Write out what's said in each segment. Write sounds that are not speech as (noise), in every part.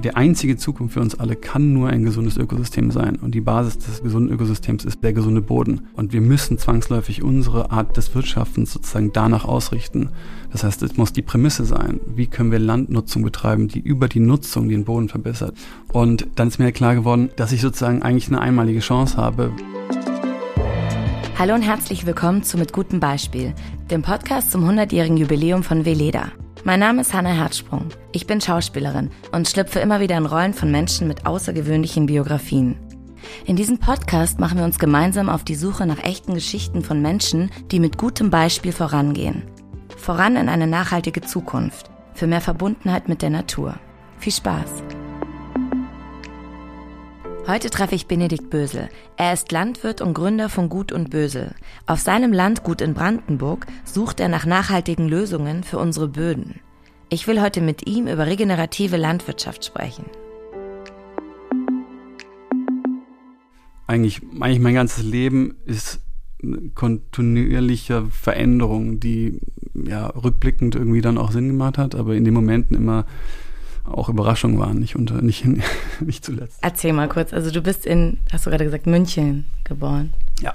der einzige Zukunft für uns alle kann nur ein gesundes Ökosystem sein. Und die Basis des gesunden Ökosystems ist der gesunde Boden. Und wir müssen zwangsläufig unsere Art des Wirtschaftens sozusagen danach ausrichten. Das heißt, es muss die Prämisse sein, wie können wir Landnutzung betreiben, die über die Nutzung den Boden verbessert. Und dann ist mir klar geworden, dass ich sozusagen eigentlich eine einmalige Chance habe. Hallo und herzlich willkommen zu Mit gutem Beispiel, dem Podcast zum 100-jährigen Jubiläum von Veleda. Mein Name ist Hanna Herzsprung. Ich bin Schauspielerin und schlüpfe immer wieder in Rollen von Menschen mit außergewöhnlichen Biografien. In diesem Podcast machen wir uns gemeinsam auf die Suche nach echten Geschichten von Menschen, die mit gutem Beispiel vorangehen. Voran in eine nachhaltige Zukunft, für mehr Verbundenheit mit der Natur. Viel Spaß! Heute treffe ich Benedikt Bösel. Er ist Landwirt und Gründer von Gut und Bösel. Auf seinem Landgut in Brandenburg sucht er nach nachhaltigen Lösungen für unsere Böden. Ich will heute mit ihm über regenerative Landwirtschaft sprechen. Eigentlich, eigentlich mein ganzes Leben ist eine kontinuierliche Veränderung, die ja rückblickend irgendwie dann auch Sinn gemacht hat, aber in den Momenten immer auch Überraschungen waren, nicht, unter, nicht, (laughs) nicht zuletzt. Erzähl mal kurz, also du bist in, hast du gerade gesagt, München geboren. Ja.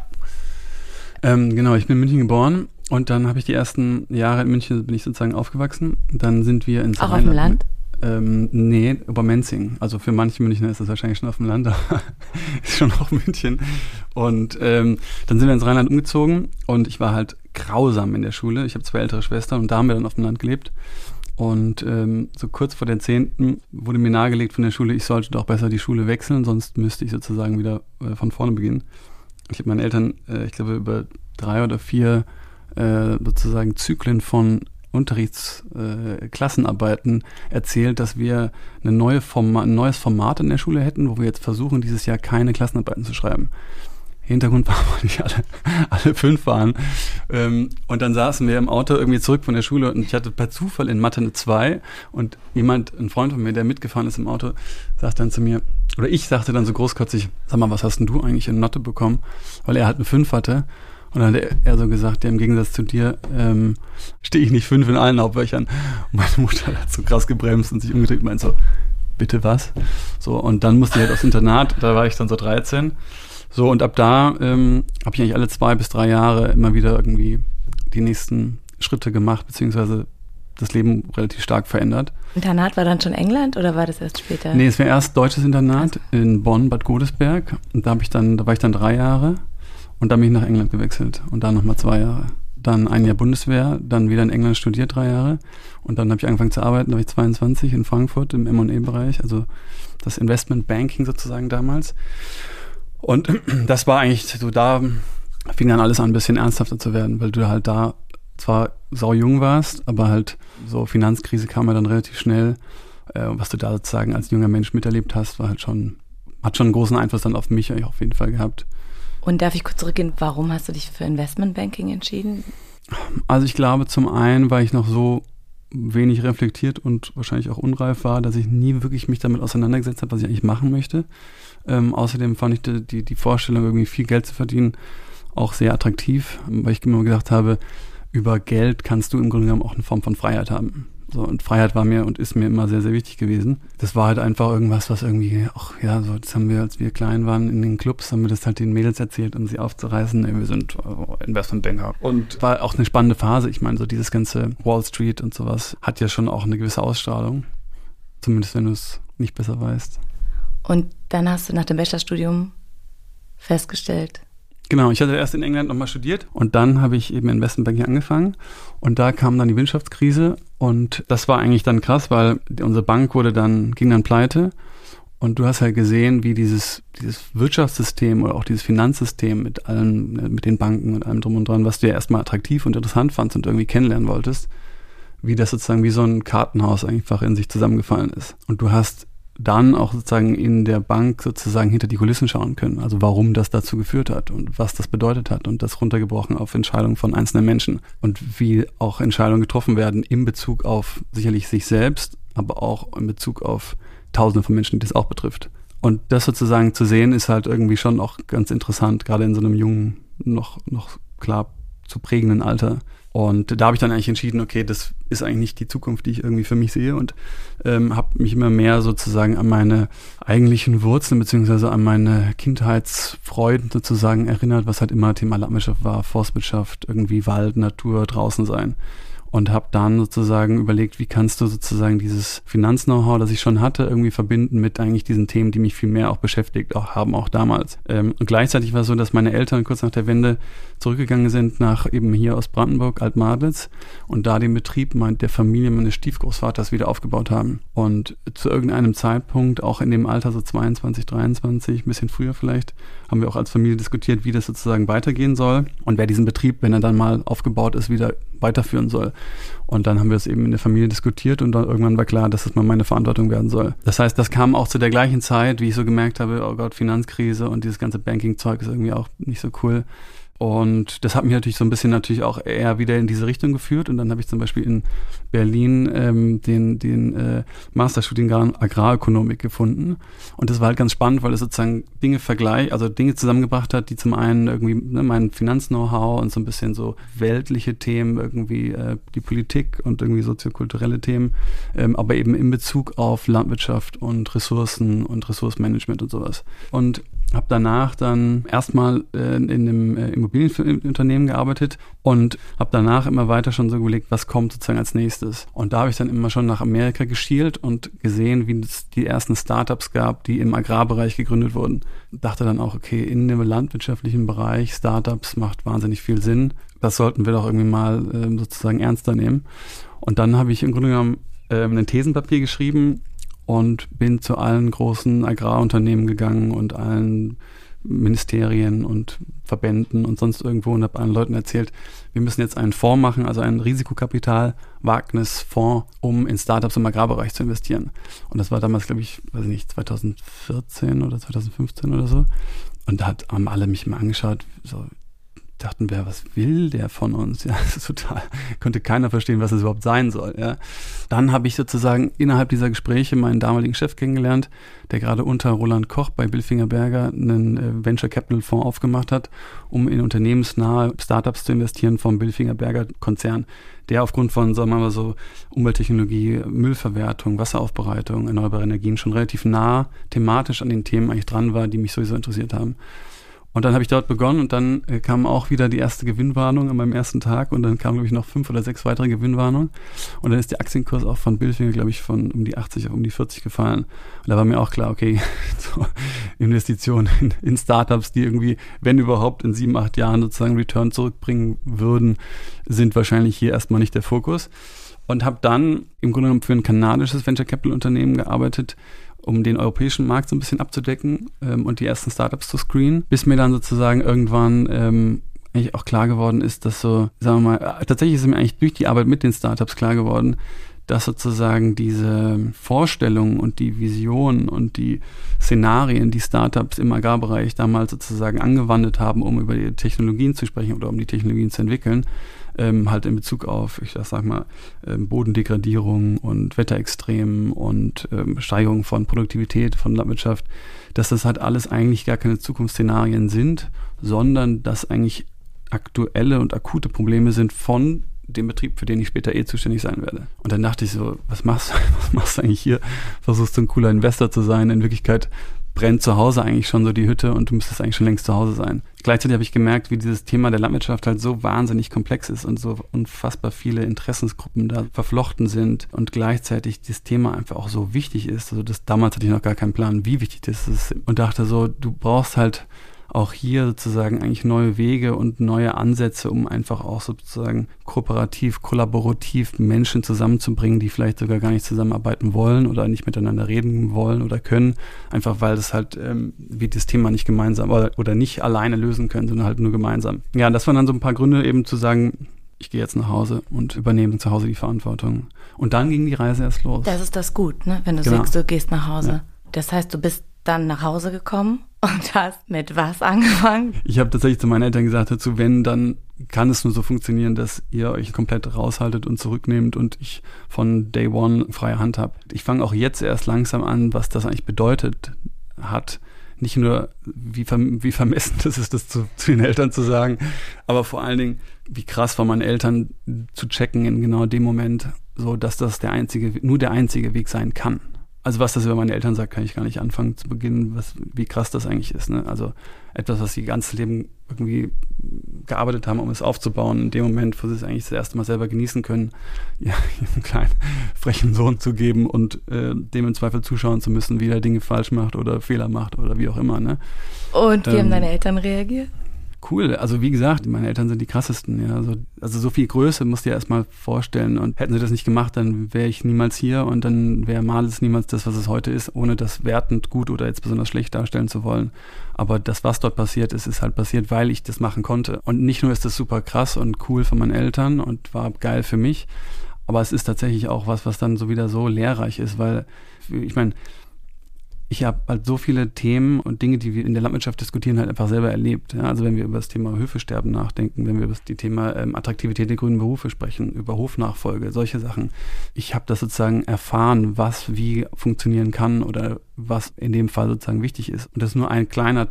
Ähm, genau, ich bin in München geboren und dann habe ich die ersten Jahre in München bin ich sozusagen aufgewachsen. Dann sind wir ins Auch Rheinland. auf dem Land? Ähm, nee, über Menzing. Also für manche Münchner ist das wahrscheinlich schon auf dem Land, (laughs) aber ist schon auch München. Und ähm, dann sind wir ins Rheinland umgezogen und ich war halt grausam in der Schule. Ich habe zwei ältere Schwestern und da haben wir dann auf dem Land gelebt. Und ähm, so kurz vor den Zehnten wurde mir nahegelegt von der Schule, ich sollte doch besser die Schule wechseln, sonst müsste ich sozusagen wieder äh, von vorne beginnen. Ich habe meinen Eltern, äh, ich glaube, über drei oder vier äh, sozusagen Zyklen von Unterrichtsklassenarbeiten äh, erzählt, dass wir eine neue Forma ein neues Format in der Schule hätten, wo wir jetzt versuchen, dieses Jahr keine Klassenarbeiten zu schreiben. Hintergrund war, weil nicht alle, (laughs) alle fünf waren. Ähm, und dann saßen wir im Auto irgendwie zurück von der Schule und ich hatte per Zufall in Mathe eine 2 und jemand, ein Freund von mir, der mitgefahren ist im Auto, sagt dann zu mir, oder ich sagte dann so großkotzig, sag mal, was hast denn du eigentlich in Mathe bekommen? Weil er halt eine 5 hatte. Und dann hat er so gesagt, ja, im Gegensatz zu dir ähm, stehe ich nicht fünf in allen Hauptwöchern. Und meine Mutter hat so krass gebremst und sich umgedreht und meint so, bitte was? So, und dann musste ich halt aufs Internat, da war ich dann so 13. So, und ab da ähm, habe ich eigentlich alle zwei bis drei Jahre immer wieder irgendwie die nächsten Schritte gemacht, beziehungsweise das Leben relativ stark verändert. Internat war dann schon England oder war das erst später? Nee, es war erst deutsches Internat in Bonn, Bad Godesberg. Und da habe ich dann, da war ich dann drei Jahre und dann bin ich nach England gewechselt und dann nochmal zwei Jahre. Dann ein Jahr Bundeswehr, dann wieder in England studiert, drei Jahre. Und dann habe ich angefangen zu arbeiten, da war ich 22 in Frankfurt im M&E-Bereich, also das Investment Banking sozusagen damals. Und (clears throat) das war eigentlich so, da fing dann alles an, ein bisschen ernsthafter zu werden, weil du halt da zwar sau jung warst, aber halt so Finanzkrise kam ja dann relativ schnell. Äh, was du da sozusagen als junger Mensch miterlebt hast, war halt schon, hat schon einen großen Einfluss dann auf mich auf jeden Fall gehabt. Und darf ich kurz zurückgehen, warum hast du dich für Investmentbanking entschieden? Also ich glaube zum einen, weil ich noch so wenig reflektiert und wahrscheinlich auch unreif war, dass ich nie wirklich mich damit auseinandergesetzt habe, was ich eigentlich machen möchte. Ähm, außerdem fand ich die, die, die Vorstellung, irgendwie viel Geld zu verdienen, auch sehr attraktiv, weil ich immer gedacht habe, über Geld kannst du im Grunde genommen auch eine Form von Freiheit haben. So, und Freiheit war mir und ist mir immer sehr, sehr wichtig gewesen. Das war halt einfach irgendwas, was irgendwie, ach ja, so, das haben wir, als wir klein waren in den Clubs, haben wir das halt den Mädels erzählt, um sie aufzureißen. Wir sind äh, Investmentbanker. Und war auch eine spannende Phase. Ich meine, so dieses ganze Wall Street und sowas hat ja schon auch eine gewisse Ausstrahlung. Zumindest wenn du es nicht besser weißt. Und dann hast du nach dem Bachelorstudium festgestellt. Genau, ich hatte erst in England nochmal studiert und dann habe ich eben Investmentbanking angefangen und da kam dann die Wirtschaftskrise und das war eigentlich dann krass, weil unsere Bank wurde dann, ging dann pleite und du hast halt gesehen, wie dieses, dieses Wirtschaftssystem oder auch dieses Finanzsystem mit allen, mit den Banken und allem drum und dran, was du ja erstmal attraktiv und interessant fandst und irgendwie kennenlernen wolltest, wie das sozusagen wie so ein Kartenhaus einfach in sich zusammengefallen ist. Und du hast dann auch sozusagen in der Bank sozusagen hinter die Kulissen schauen können. Also warum das dazu geführt hat und was das bedeutet hat und das runtergebrochen auf Entscheidungen von einzelnen Menschen und wie auch Entscheidungen getroffen werden in Bezug auf sicherlich sich selbst, aber auch in Bezug auf Tausende von Menschen, die das auch betrifft. Und das sozusagen zu sehen, ist halt irgendwie schon auch ganz interessant, gerade in so einem jungen, noch, noch klar zu prägenden Alter. Und da habe ich dann eigentlich entschieden, okay, das ist eigentlich nicht die Zukunft, die ich irgendwie für mich sehe und ähm, habe mich immer mehr sozusagen an meine eigentlichen Wurzeln beziehungsweise an meine Kindheitsfreuden sozusagen erinnert, was halt immer Thema Landwirtschaft war, Forstwirtschaft, irgendwie Wald, Natur, draußen sein und habe dann sozusagen überlegt, wie kannst du sozusagen dieses Finanz-Know-how, das ich schon hatte, irgendwie verbinden mit eigentlich diesen Themen, die mich viel mehr auch beschäftigt auch haben, auch damals. Ähm, und gleichzeitig war es so, dass meine Eltern kurz nach der Wende zurückgegangen sind nach eben hier aus Brandenburg, Altmadlitz und da den Betrieb der Familie meines Stiefgroßvaters wieder aufgebaut haben. Und zu irgendeinem Zeitpunkt, auch in dem Alter so 22, 23, ein bisschen früher vielleicht, haben wir auch als Familie diskutiert, wie das sozusagen weitergehen soll und wer diesen Betrieb, wenn er dann mal aufgebaut ist, wieder weiterführen soll. Und dann haben wir es eben in der Familie diskutiert und dann irgendwann war klar, dass es mal meine Verantwortung werden soll. Das heißt, das kam auch zu der gleichen Zeit, wie ich so gemerkt habe, oh Gott, Finanzkrise und dieses ganze Banking-Zeug ist irgendwie auch nicht so cool. Und das hat mich natürlich so ein bisschen natürlich auch eher wieder in diese Richtung geführt. Und dann habe ich zum Beispiel in Berlin ähm, den, den äh, Masterstudiengang Agrarökonomik gefunden. Und das war halt ganz spannend, weil es sozusagen Dinge vergleich, also Dinge zusammengebracht hat, die zum einen irgendwie ne, mein Finanz-Know-how und so ein bisschen so weltliche Themen, irgendwie äh, die Politik und irgendwie soziokulturelle Themen, ähm, aber eben in Bezug auf Landwirtschaft und Ressourcen und Ressourcenmanagement und sowas. Und habe danach dann erstmal äh, in einem äh, Immobilienunternehmen gearbeitet und habe danach immer weiter schon so überlegt, was kommt sozusagen als nächstes. Und da habe ich dann immer schon nach Amerika geschielt und gesehen, wie es die ersten Startups gab, die im Agrarbereich gegründet wurden. Dachte dann auch, okay, in dem landwirtschaftlichen Bereich Startups macht wahnsinnig viel Sinn. Das sollten wir doch irgendwie mal äh, sozusagen ernster nehmen. Und dann habe ich im Grunde genommen äh, ein Thesenpapier geschrieben und bin zu allen großen Agrarunternehmen gegangen und allen Ministerien und Verbänden und sonst irgendwo und habe allen Leuten erzählt, wir müssen jetzt einen Fonds machen, also einen Risikokapital-Wagnisfonds, um in Startups im Agrarbereich zu investieren. Und das war damals, glaube ich, weiß ich nicht, 2014 oder 2015 oder so. Und da hat, haben alle mich mal angeschaut, so, dachten wir, was will der von uns? (laughs) Ja, das ist total, konnte keiner verstehen, was es überhaupt sein soll. Ja. Dann habe ich sozusagen innerhalb dieser Gespräche meinen damaligen Chef kennengelernt, der gerade unter Roland Koch bei Billfinger Berger einen äh, Venture Capital Fonds aufgemacht hat, um in unternehmensnahe Startups zu investieren vom Billfinger Berger Konzern, der aufgrund von, sagen wir mal so, Umwelttechnologie, Müllverwertung, Wasseraufbereitung, erneuerbare Energien schon relativ nah thematisch an den Themen eigentlich dran war, die mich sowieso interessiert haben. Und dann habe ich dort begonnen und dann äh, kam auch wieder die erste Gewinnwarnung an meinem ersten Tag und dann kamen, glaube ich, noch fünf oder sechs weitere Gewinnwarnungen. Und dann ist der Aktienkurs auch von Billfinger, glaube ich, von um die 80 auf um die 40 gefallen. Und da war mir auch klar, okay, (laughs) so Investitionen in, in Startups, die irgendwie, wenn überhaupt, in sieben, acht Jahren sozusagen Return zurückbringen würden, sind wahrscheinlich hier erstmal nicht der Fokus. Und habe dann im Grunde genommen für ein kanadisches Venture Capital Unternehmen gearbeitet, um den europäischen Markt so ein bisschen abzudecken ähm, und die ersten Startups zu screenen, bis mir dann sozusagen irgendwann ähm, eigentlich auch klar geworden ist, dass so, sagen wir mal, äh, tatsächlich ist mir eigentlich durch die Arbeit mit den Startups klar geworden, dass sozusagen diese Vorstellungen und die Visionen und die Szenarien, die Startups im Agrarbereich damals sozusagen angewandt haben, um über die Technologien zu sprechen oder um die Technologien zu entwickeln, ähm, halt in Bezug auf, ich sag mal, ähm, Bodendegradierung und Wetterextremen und ähm, Steigerung von Produktivität von Landwirtschaft, dass das halt alles eigentlich gar keine Zukunftsszenarien sind, sondern dass eigentlich aktuelle und akute Probleme sind von dem Betrieb, für den ich später eh zuständig sein werde. Und dann dachte ich so, was machst, (laughs) was machst du eigentlich hier? Versuchst du ein cooler Investor zu sein? In Wirklichkeit brennt zu Hause eigentlich schon so die Hütte und du müsstest eigentlich schon längst zu Hause sein. Gleichzeitig habe ich gemerkt, wie dieses Thema der Landwirtschaft halt so wahnsinnig komplex ist und so unfassbar viele Interessensgruppen da verflochten sind und gleichzeitig das Thema einfach auch so wichtig ist. Also das damals hatte ich noch gar keinen Plan, wie wichtig das ist und dachte so, du brauchst halt auch hier sozusagen eigentlich neue Wege und neue Ansätze, um einfach auch sozusagen kooperativ, kollaborativ Menschen zusammenzubringen, die vielleicht sogar gar nicht zusammenarbeiten wollen oder nicht miteinander reden wollen oder können, einfach weil das halt ähm, wie das Thema nicht gemeinsam oder, oder nicht alleine lösen können, sondern halt nur gemeinsam. Ja, das waren dann so ein paar Gründe eben zu sagen, ich gehe jetzt nach Hause und übernehme zu Hause die Verantwortung. Und dann ging die Reise erst los. Das ist das gut, ne? wenn du genau. sagst, du gehst nach Hause. Ja. Das heißt, du bist dann nach Hause gekommen und (laughs) hast mit was angefangen? Ich habe tatsächlich zu meinen Eltern gesagt dazu, wenn, dann kann es nur so funktionieren, dass ihr euch komplett raushaltet und zurücknehmt und ich von Day One freie Hand habe. Ich fange auch jetzt erst langsam an, was das eigentlich bedeutet hat, nicht nur, wie, wie vermessen (laughs) das ist, das zu, zu den Eltern zu sagen, aber vor allen Dingen, wie krass war meinen Eltern zu checken in genau dem Moment, so dass das der einzige, nur der einzige Weg sein kann. Also was das über meine Eltern sagt, kann ich gar nicht anfangen zu beginnen, was, wie krass das eigentlich ist. Ne? Also etwas, was sie ihr ganzes Leben irgendwie gearbeitet haben, um es aufzubauen, in dem Moment, wo sie es eigentlich das erste Mal selber genießen können, (laughs) ja, einen kleinen frechen Sohn zu geben und äh, dem im Zweifel zuschauen zu müssen, wie er Dinge falsch macht oder Fehler macht oder wie auch immer. Ne? Und wie ähm, haben deine Eltern reagiert? Cool. Also wie gesagt, meine Eltern sind die krassesten. Ja. Also, also so viel Größe musst du dir erstmal vorstellen. Und hätten sie das nicht gemacht, dann wäre ich niemals hier und dann wäre Males niemals das, was es heute ist, ohne das wertend gut oder jetzt besonders schlecht darstellen zu wollen. Aber das, was dort passiert ist, ist halt passiert, weil ich das machen konnte. Und nicht nur ist das super krass und cool für meine Eltern und war geil für mich, aber es ist tatsächlich auch was, was dann so wieder so lehrreich ist, weil ich meine, ich habe halt so viele Themen und Dinge, die wir in der Landwirtschaft diskutieren, halt einfach selber erlebt. Ja, also wenn wir über das Thema Höfesterben nachdenken, wenn wir über das Thema ähm, Attraktivität der grünen Berufe sprechen, über Hofnachfolge, solche Sachen. Ich habe das sozusagen erfahren, was wie funktionieren kann oder was in dem Fall sozusagen wichtig ist. Und das ist nur ein kleiner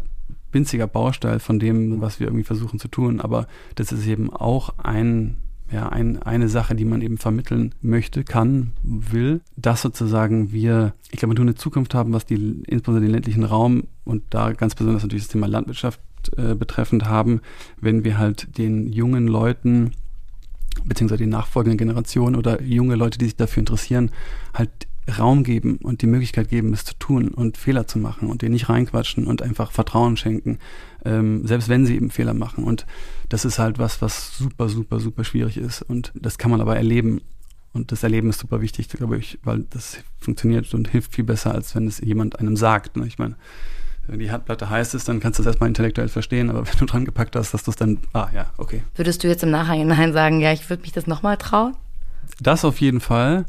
winziger Baustein von dem, was wir irgendwie versuchen zu tun. Aber das ist eben auch ein ja, ein, eine Sache, die man eben vermitteln möchte, kann, will, dass sozusagen wir, ich glaube, tun eine Zukunft haben, was die, insbesondere den ländlichen Raum und da ganz besonders natürlich das Thema Landwirtschaft äh, betreffend haben, wenn wir halt den jungen Leuten beziehungsweise die nachfolgenden Generationen oder junge Leute, die sich dafür interessieren, halt Raum geben und die Möglichkeit geben, es zu tun und Fehler zu machen und denen nicht reinquatschen und einfach Vertrauen schenken, ähm, selbst wenn sie eben Fehler machen. Und das ist halt was, was super, super, super schwierig ist. Und das kann man aber erleben. Und das Erleben ist super wichtig, glaube ich, weil das funktioniert und hilft viel besser, als wenn es jemand einem sagt. Ne? Ich meine, wenn die Herdplatte heiß ist, dann kannst du es erstmal intellektuell verstehen, aber (laughs) wenn du dran gepackt hast, dass du es dann, ah ja, okay. Würdest du jetzt im Nachhinein sagen, ja, ich würde mich das nochmal trauen? Das auf jeden Fall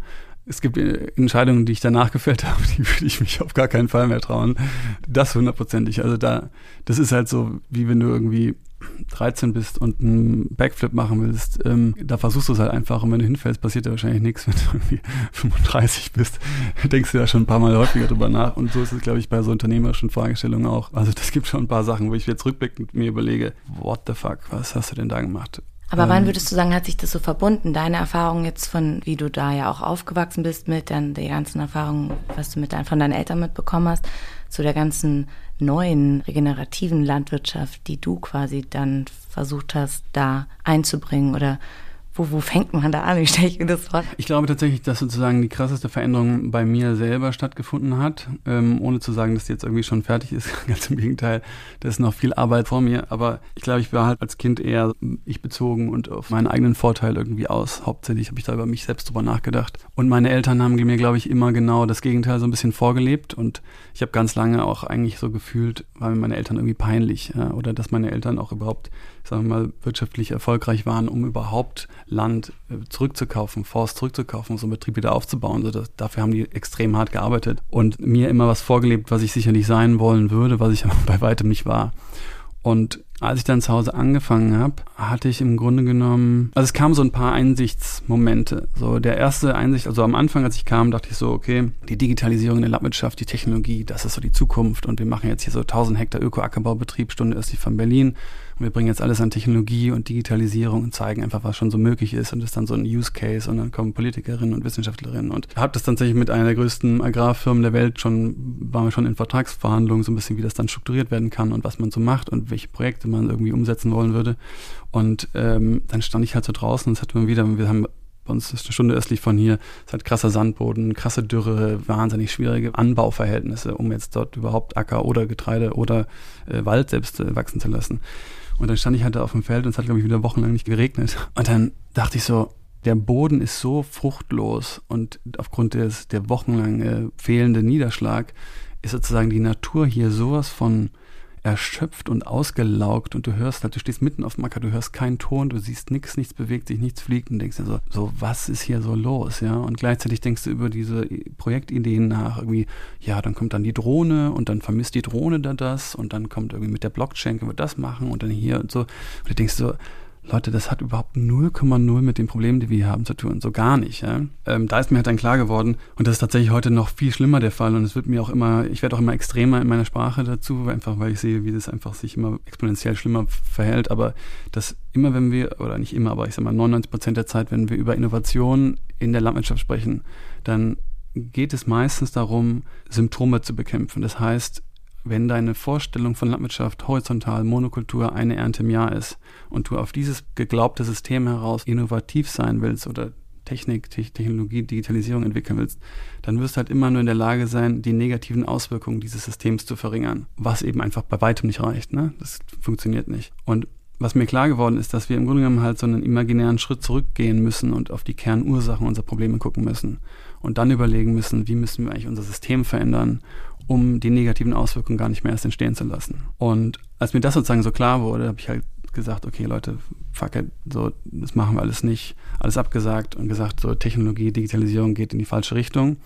es gibt äh, Entscheidungen, die ich danach gefällt habe, (laughs) die würde ich mich auf gar keinen Fall mehr trauen. Das hundertprozentig. Also da, das ist halt so, wie wenn du irgendwie 13 bist und einen Backflip machen willst, ähm, da versuchst du es halt einfach und wenn du hinfällst, passiert ja wahrscheinlich nichts. (laughs) Wenn du irgendwie 35 bist, (laughs) denkst du ja schon ein paar Mal häufiger drüber nach und so ist es, glaube ich, bei so unternehmerischen Fragestellungen auch. Also das gibt schon ein paar Sachen, wo ich jetzt rückblickend mir überlege, what the fuck, was hast du denn da gemacht? Aber ähm, wann würdest du sagen, hat sich das so verbunden? Deine Erfahrung jetzt von, wie du da ja auch aufgewachsen bist mit, dann die ganzen Erfahrungen, was du mit dein, von deinen Eltern mitbekommen hast, zu der ganzen neuen regenerativen Landwirtschaft, die du quasi dann versucht hast, da einzubringen oder wo, wo fängt man da an? Wie stelle ich mir das vor? Ich glaube tatsächlich, dass sozusagen die krasseste Veränderung bei mir selber stattgefunden hat, ähm, ohne zu sagen, dass die jetzt irgendwie schon fertig ist. (laughs) Ganz im Gegenteil, da ist noch viel Arbeit vor mir. Aber ich glaube, ich war halt als Kind eher ich bezogen und auf meinen eigenen Vorteil irgendwie aus. Hauptsächlich habe ich da über mich selbst drüber nachgedacht. Und meine Eltern haben mir, glaube ich, immer genau das Gegenteil so ein bisschen vorgelebt. Und ich habe ganz lange auch eigentlich so gefühlt, war mir meine Eltern irgendwie peinlich. Ja, oder dass meine Eltern auch überhaupt sagen wir mal, wirtschaftlich erfolgreich waren, um überhaupt Land äh, zurückzukaufen, Forst zurückzukaufen, so einen Betrieb wieder aufzubauen. Also das, dafür haben die extrem hart gearbeitet und mir immer was vorgelebt, was ich sicherlich sein wollen würde, was ich (laughs) aber bei weitem nicht war. Und als ich dann zu Hause angefangen habe, hatte ich im Grunde genommen, also es kamen so ein paar Einsichtsmomente. So der erste Einsicht, also am Anfang, als ich kam, dachte ich so, okay, die Digitalisierung in der Landwirtschaft, die Technologie, das ist so die Zukunft und wir machen jetzt hier so 1000 Hektar Öko-Ackerbaubetrieb, Stunde östlich von Berlin wir bringen jetzt alles an Technologie und Digitalisierung und zeigen einfach, was schon so möglich ist. Und das ist dann so ein Use Case und dann kommen Politikerinnen und Wissenschaftlerinnen. Und habe das tatsächlich mit einer der größten Agrarfirmen der Welt schon, waren wir schon in Vertragsverhandlungen, so ein bisschen, wie das dann strukturiert werden kann und was man so macht und welche Projekte man irgendwie umsetzen wollen würde. Und ähm, dann stand ich halt so draußen und es hat immer wieder, wir haben bei uns ist eine Stunde östlich von hier, es hat krasser Sandboden, krasse Dürre, wahnsinnig schwierige Anbauverhältnisse, um jetzt dort überhaupt Acker oder Getreide oder äh, Wald selbst äh, wachsen zu lassen. Und dann stand ich halt da auf dem Feld und es hat, glaube ich, wieder wochenlang nicht geregnet. Und dann dachte ich so, der Boden ist so fruchtlos und aufgrund des, der wochenlang äh, fehlenden Niederschlag ist sozusagen die Natur hier sowas von erschöpft und ausgelaugt und du hörst halt, du stehst mitten auf dem Acker, du hörst keinen Ton, du siehst nichts, nichts bewegt sich, nichts fliegt und denkst dir so, so, was ist hier so los, ja? Und gleichzeitig denkst du über diese Projektideen nach, irgendwie, ja, dann kommt dann die Drohne und dann vermisst die Drohne da das und dann kommt irgendwie mit der Blockchain, können wir das machen und dann hier und so. Und du denkst so, Leute, das hat überhaupt 0,0 mit den Problemen, die wir hier haben, zu tun. So gar nicht. Ja? Ähm, da ist mir halt dann klar geworden, und das ist tatsächlich heute noch viel schlimmer der Fall. Und es wird mir auch immer, ich werde auch immer extremer in meiner Sprache dazu, einfach weil ich sehe, wie das einfach sich immer exponentiell schlimmer verhält. Aber das immer, wenn wir, oder nicht immer, aber ich sag mal 99 Prozent der Zeit, wenn wir über Innovation in der Landwirtschaft sprechen, dann geht es meistens darum, Symptome zu bekämpfen. Das heißt, wenn deine Vorstellung von Landwirtschaft horizontal, Monokultur, eine Ernte im Jahr ist und du auf dieses geglaubte System heraus innovativ sein willst oder Technik, Technologie, Digitalisierung entwickeln willst, dann wirst du halt immer nur in der Lage sein, die negativen Auswirkungen dieses Systems zu verringern, was eben einfach bei weitem nicht reicht. Ne? Das funktioniert nicht. Und was mir klar geworden ist, dass wir im Grunde genommen halt so einen imaginären Schritt zurückgehen müssen und auf die Kernursachen unserer Probleme gucken müssen und dann überlegen müssen, wie müssen wir eigentlich unser System verändern, um die negativen Auswirkungen gar nicht mehr erst entstehen zu lassen. Und als mir das sozusagen so klar wurde, habe ich halt gesagt, okay Leute, fuck it, so, das machen wir alles nicht, alles abgesagt und gesagt, so Technologie, Digitalisierung geht in die falsche Richtung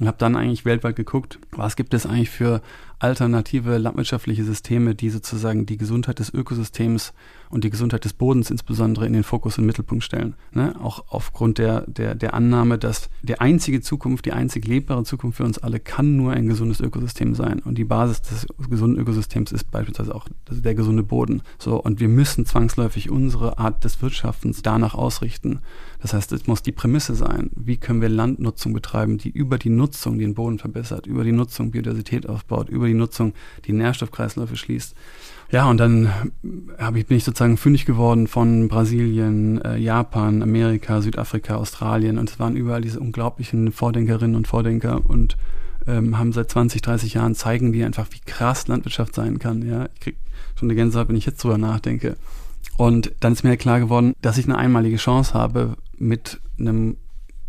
und habe dann eigentlich weltweit geguckt, was gibt es eigentlich für alternative landwirtschaftliche Systeme, die sozusagen die Gesundheit des Ökosystems und die Gesundheit des Bodens insbesondere in den Fokus und Mittelpunkt stellen. Ne? Auch aufgrund der, der, der Annahme, dass der einzige Zukunft, die einzig lebbare Zukunft für uns alle kann nur ein gesundes Ökosystem sein. Und die Basis des gesunden Ökosystems ist beispielsweise auch der gesunde Boden. So, und wir müssen zwangsläufig unsere Art des Wirtschaftens danach ausrichten. Das heißt, es muss die Prämisse sein, wie können wir Landnutzung betreiben, die über die Nutzung den Boden verbessert, über die Nutzung Biodiversität aufbaut, über die Nutzung die Nährstoffkreisläufe schließt. Ja, und dann hab ich, bin ich sozusagen fündig geworden von Brasilien, äh, Japan, Amerika, Südafrika, Australien. Und es waren überall diese unglaublichen Vordenkerinnen und Vordenker und ähm, haben seit 20, 30 Jahren zeigen die einfach, wie krass Landwirtschaft sein kann. Ja, ich krieg schon eine Gänsehaut, wenn ich jetzt drüber nachdenke. Und dann ist mir klar geworden, dass ich eine einmalige Chance habe, mit einem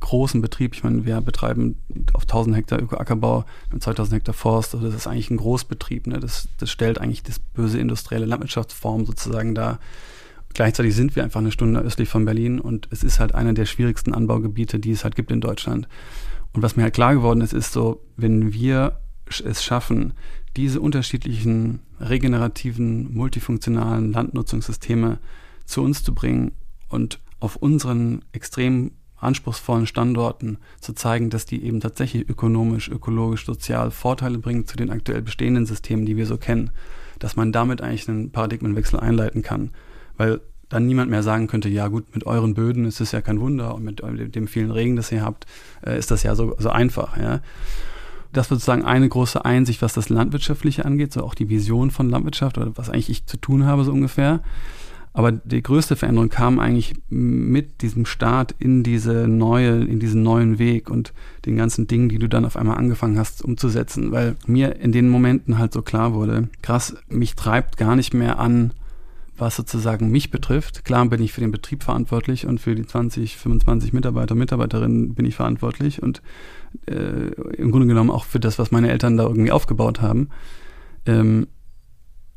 großen Betrieb, ich meine, wir betreiben auf 1000 Hektar Ökoackerbau, 2000 Hektar Forst, also das ist eigentlich ein Großbetrieb, ne? das, das stellt eigentlich das böse industrielle Landwirtschaftsform sozusagen dar. Gleichzeitig sind wir einfach eine Stunde östlich von Berlin und es ist halt einer der schwierigsten Anbaugebiete, die es halt gibt in Deutschland. Und was mir halt klar geworden ist, ist so, wenn wir es schaffen, diese unterschiedlichen regenerativen, multifunktionalen Landnutzungssysteme zu uns zu bringen und auf unseren extrem anspruchsvollen Standorten zu zeigen, dass die eben tatsächlich ökonomisch, ökologisch, sozial Vorteile bringen zu den aktuell bestehenden Systemen, die wir so kennen, dass man damit eigentlich einen Paradigmenwechsel einleiten kann. Weil dann niemand mehr sagen könnte, ja gut, mit euren Böden ist es ja kein Wunder und mit dem vielen Regen, das ihr habt, äh, ist das ja so, so einfach. Ja. Das wird sozusagen eine große Einsicht, was das Landwirtschaftliche angeht, so auch die Vision von Landwirtschaft oder was eigentlich ich zu tun habe, so ungefähr. Aber die größte Veränderung kam eigentlich mit diesem Start in diese neue, in diesen neuen Weg und den ganzen Dingen, die du dann auf einmal angefangen hast umzusetzen, weil mir in den Momenten halt so klar wurde, krass, mich treibt gar nicht mehr an, was sozusagen mich betrifft. Klar bin ich für den Betrieb verantwortlich und für die 20, 25 Mitarbeiter, Mitarbeiterinnen bin ich verantwortlich und äh, im Grunde genommen auch für das, was meine Eltern da irgendwie aufgebaut haben. Ähm,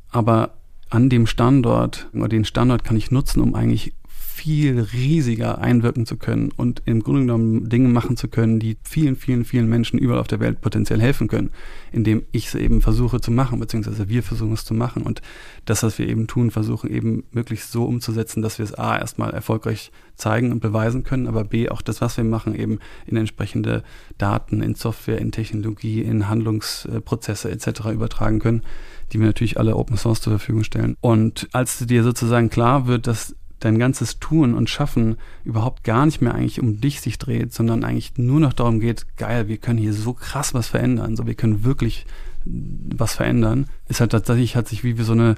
aber an dem Standort oder den Standort kann ich nutzen, um eigentlich viel riesiger einwirken zu können und im Grunde genommen Dinge machen zu können, die vielen, vielen, vielen Menschen überall auf der Welt potenziell helfen können, indem ich es eben versuche zu machen, beziehungsweise wir versuchen es zu machen und das, was wir eben tun, versuchen eben möglichst so umzusetzen, dass wir es A erstmal erfolgreich zeigen und beweisen können, aber B auch das, was wir machen, eben in entsprechende Daten, in Software, in Technologie, in Handlungsprozesse etc. übertragen können die wir natürlich alle Open Source zur Verfügung stellen. Und als dir sozusagen klar wird, dass dein ganzes Tun und Schaffen überhaupt gar nicht mehr eigentlich um dich sich dreht, sondern eigentlich nur noch darum geht, geil, wir können hier so krass was verändern, so wir können wirklich was verändern, ist halt tatsächlich, hat sich wie so eine,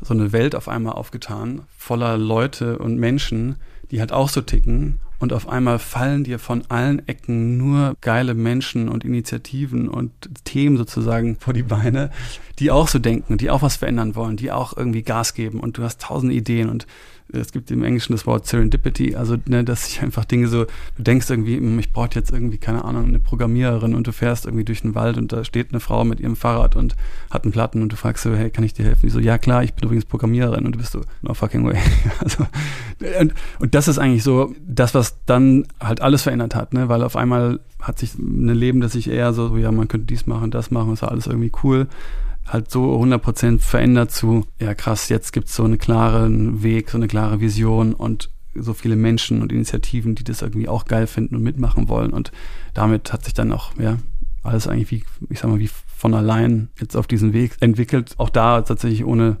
so eine Welt auf einmal aufgetan, voller Leute und Menschen, die halt auch so ticken und auf einmal fallen dir von allen Ecken nur geile Menschen und Initiativen und Themen sozusagen vor die Beine, die auch so denken, die auch was verändern wollen, die auch irgendwie Gas geben und du hast tausend Ideen und es gibt im Englischen das Wort Serendipity, also ne, dass sich einfach Dinge so, du denkst irgendwie, hm, ich brauche jetzt irgendwie, keine Ahnung, eine Programmiererin und du fährst irgendwie durch den Wald und da steht eine Frau mit ihrem Fahrrad und hat einen Platten und du fragst so, hey, kann ich dir helfen? Die so, ja klar, ich bin übrigens Programmiererin und du bist so, no fucking way. (laughs) also, und, und das ist eigentlich so das, was dann halt alles verändert hat, ne, weil auf einmal hat sich ein Leben, das sich eher so, ja, man könnte dies machen, das machen, ist alles irgendwie cool halt so 100% verändert zu, ja krass, jetzt gibt es so einen klaren Weg, so eine klare Vision und so viele Menschen und Initiativen, die das irgendwie auch geil finden und mitmachen wollen. Und damit hat sich dann auch, ja, alles eigentlich wie, ich sag mal, wie von allein jetzt auf diesen Weg entwickelt. Auch da tatsächlich ohne,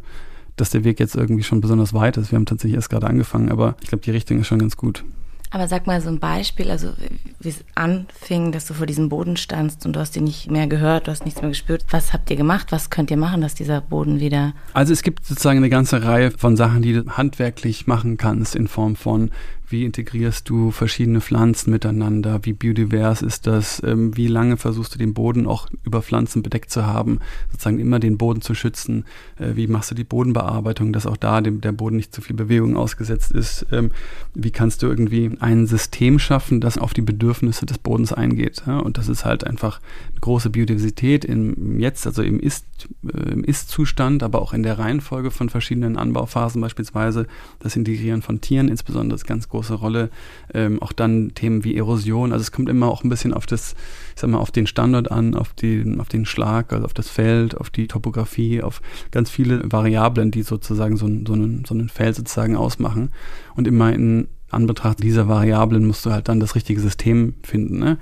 dass der Weg jetzt irgendwie schon besonders weit ist. Wir haben tatsächlich erst gerade angefangen, aber ich glaube, die Richtung ist schon ganz gut. Aber sag mal so ein Beispiel, also wie es anfing, dass du vor diesem Boden standst und du hast ihn nicht mehr gehört, du hast nichts mehr gespürt. Was habt ihr gemacht? Was könnt ihr machen, dass dieser Boden wieder. Also es gibt sozusagen eine ganze Reihe von Sachen, die du handwerklich machen kannst in Form von wie integrierst du verschiedene Pflanzen miteinander? Wie biodivers ist das? Ähm, wie lange versuchst du den Boden auch über Pflanzen bedeckt zu haben? Sozusagen immer den Boden zu schützen. Äh, wie machst du die Bodenbearbeitung, dass auch da dem, der Boden nicht zu viel Bewegung ausgesetzt ist? Ähm, wie kannst du irgendwie ein System schaffen, das auf die Bedürfnisse des Bodens eingeht? Und das ist halt einfach große Biodiversität im Jetzt, also äh, im Ist-Zustand, aber auch in der Reihenfolge von verschiedenen Anbauphasen beispielsweise. Das Integrieren von Tieren insbesondere ist ganz große Rolle. Ähm, auch dann Themen wie Erosion. Also es kommt immer auch ein bisschen auf das, ich sag mal, auf den Standort an, auf den, auf den Schlag, also auf das Feld, auf die Topografie, auf ganz viele Variablen, die sozusagen so, so, einen, so einen Feld sozusagen ausmachen. Und immer in Anbetracht dieser Variablen musst du halt dann das richtige System finden. Ne?